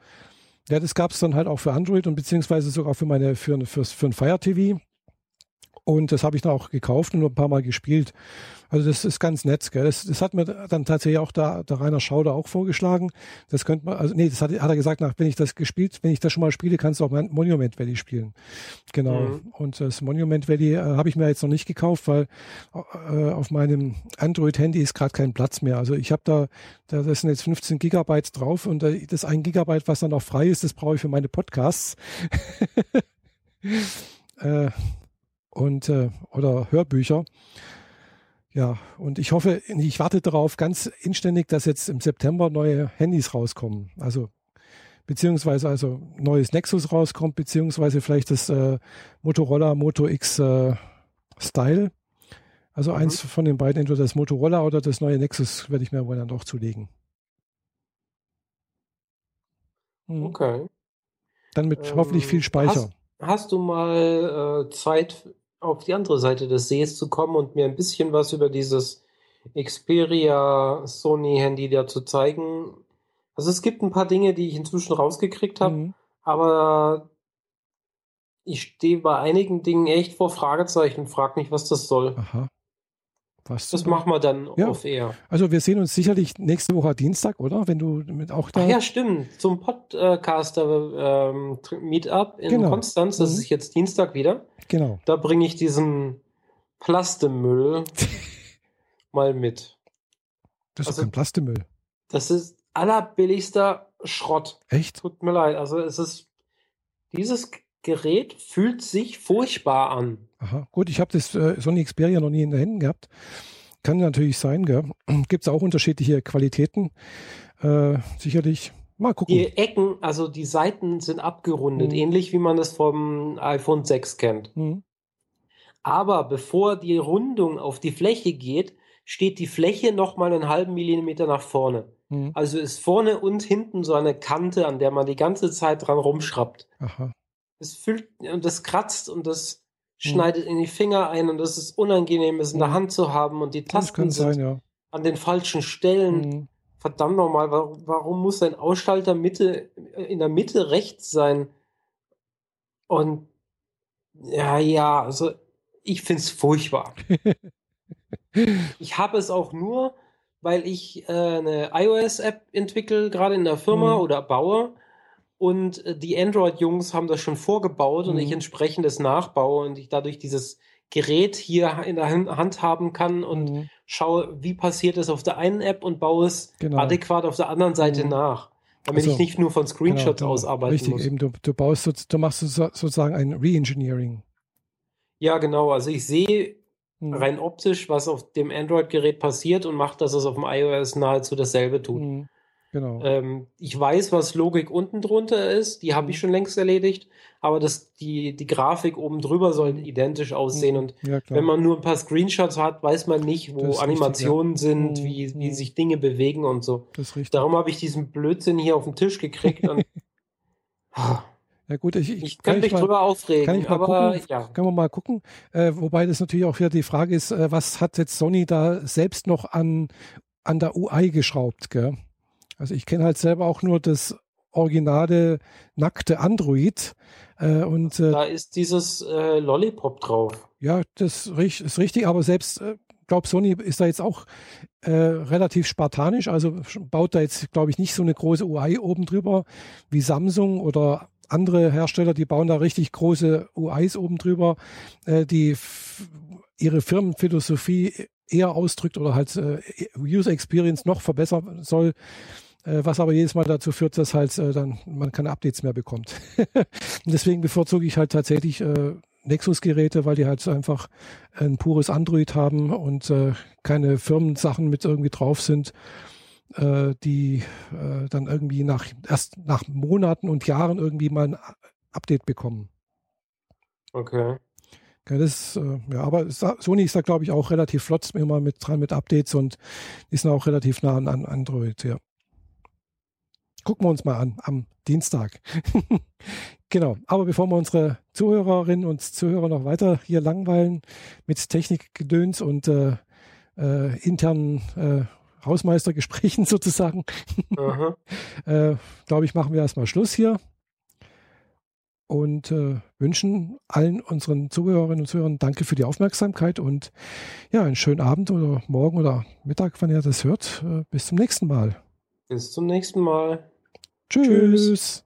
ja, das gab es dann halt auch für Android und beziehungsweise sogar für meine für, für, für ein Fire TV. Und das habe ich dann auch gekauft und ein paar Mal gespielt. Also das ist ganz nett. Gell? Das, das hat mir dann tatsächlich auch der, der Rainer Schauder auch vorgeschlagen. Das könnte man, also nee, das hat, hat er gesagt, nach, wenn ich das gespielt, wenn ich das schon mal spiele, kannst du auch Monument Valley spielen. Genau. Mhm. Und das Monument Valley äh, habe ich mir jetzt noch nicht gekauft, weil äh, auf meinem Android-Handy ist gerade kein Platz mehr. Also ich habe da, da das sind jetzt 15 Gigabyte drauf und äh, das ein Gigabyte, was dann noch frei ist, das brauche ich für meine Podcasts. äh, und äh, oder Hörbücher. Ja, und ich hoffe, ich warte darauf ganz inständig, dass jetzt im September neue Handys rauskommen. Also beziehungsweise also neues Nexus rauskommt, beziehungsweise vielleicht das äh, Motorola Moto X äh, Style. Also mhm. eins von den beiden, entweder das Motorola oder das neue Nexus, werde ich mir wohl dann doch zulegen. Mhm. Okay. Dann mit ähm, hoffentlich viel Speicher.
Hast, hast du mal äh, Zeit, auf die andere Seite des Sees zu kommen und mir ein bisschen was über dieses Xperia Sony Handy da zu zeigen? Also es gibt ein paar Dinge, die ich inzwischen rausgekriegt habe, mhm. aber ich stehe bei einigen Dingen echt vor Fragezeichen und frage mich, was das soll. Aha. Was das machen wir dann ja. auf Air.
Also wir sehen uns sicherlich nächste Woche Dienstag, oder? Wenn du mit auch da.
Ach ja, stimmt. Zum Podcaster ähm, Meetup in genau. Konstanz. Das mhm. ist jetzt Dienstag wieder.
Genau.
Da bringe ich diesen Plastemüll mal mit.
Das ist also, kein Plastemüll.
Das ist allerbilligster Schrott.
Echt?
Tut mir leid. Also es ist dieses Gerät fühlt sich furchtbar an.
Aha, gut, ich habe das äh, Sony Xperia noch nie in den Händen gehabt. Kann natürlich sein, gell? Gibt es auch unterschiedliche Qualitäten. Äh, sicherlich. Mal gucken.
Die Ecken, also die Seiten sind abgerundet, mhm. ähnlich wie man es vom iPhone 6 kennt. Mhm. Aber bevor die Rundung auf die Fläche geht, steht die Fläche nochmal einen halben Millimeter nach vorne. Mhm. Also ist vorne und hinten so eine Kante, an der man die ganze Zeit dran rumschraubt. Aha. Es fühlt und das kratzt und das hm. schneidet in die Finger ein und das ist unangenehm, es in der hm. Hand zu haben und die Tasten sind sein, ja. an den falschen Stellen. Mhm. Verdammt nochmal, warum, warum muss ein Ausschalter Mitte, in der Mitte rechts sein? Und ja, ja, also ich finde es furchtbar. ich habe es auch nur, weil ich äh, eine iOS-App entwickle, gerade in der Firma mhm. oder baue und äh, die Android-Jungs haben das schon vorgebaut mhm. und ich mhm. entsprechend das nachbaue und ich dadurch dieses Gerät hier in der Hand haben kann und mhm. schaue, wie passiert es auf der einen App und baue es genau. adäquat auf der anderen Seite mhm. nach. Damit also, ich nicht nur von Screenshots genau, ausarbeiten richtig, muss. Eben,
du, du baust, du machst sozusagen ein Reengineering.
Ja, genau. Also ich sehe mhm. rein optisch, was auf dem Android-Gerät passiert und mache, dass es auf dem iOS nahezu dasselbe tut. Mhm. Genau. Ähm, ich weiß, was Logik unten drunter ist, die habe ich mhm. schon längst erledigt, aber das, die, die Grafik oben drüber soll mhm. identisch aussehen. Und ja, wenn man nur ein paar Screenshots hat, weiß man nicht, wo Animationen richtig, ja. sind, mhm. wie, wie sich Dinge bewegen und so. Darum habe ich diesen Blödsinn hier auf den Tisch gekriegt. und,
Ja gut, ich,
ich, ich kann, kann mich mal, drüber aufregen,
kann ich mal aber gucken, ja. Können wir mal gucken. Äh, wobei das natürlich auch wieder die Frage ist, äh, was hat jetzt Sony da selbst noch an, an der UI geschraubt, gell? Also ich kenne halt selber auch nur das originale nackte Android. Äh, und,
äh, da ist dieses äh, Lollipop drauf.
Ja, das ist richtig, aber selbst, äh, glaube Sony ist da jetzt auch äh, relativ spartanisch, also baut da jetzt, glaube ich, nicht so eine große UI oben drüber wie Samsung oder andere Hersteller, die bauen da richtig große UIs oben drüber, äh, die ihre Firmenphilosophie eher ausdrückt oder halt User Experience noch verbessern soll. Äh, was aber jedes Mal dazu führt, dass halt äh, dann man keine Updates mehr bekommt. und deswegen bevorzuge ich halt tatsächlich äh, Nexus-Geräte, weil die halt einfach ein pures Android haben und äh, keine Firmensachen mit irgendwie drauf sind, äh, die äh, dann irgendwie nach erst nach Monaten und Jahren irgendwie mal ein Update bekommen.
Okay.
Ja, das, ja, aber Sony ist da, glaube ich, auch relativ flott immer mit dran mit Updates und ist auch relativ nah an, an Android, ja gucken wir uns mal an am Dienstag. genau. Aber bevor wir unsere Zuhörerinnen und Zuhörer noch weiter hier langweilen mit Technikgedöns und äh, äh, internen äh, Hausmeistergesprächen sozusagen, äh, glaube ich, machen wir erstmal Schluss hier und äh, wünschen allen unseren Zuhörerinnen und Zuhörern Danke für die Aufmerksamkeit und ja, einen schönen Abend oder Morgen oder Mittag, wann ihr das hört. Äh, bis zum nächsten Mal.
Bis zum nächsten Mal.
Tschüss. Tschüss.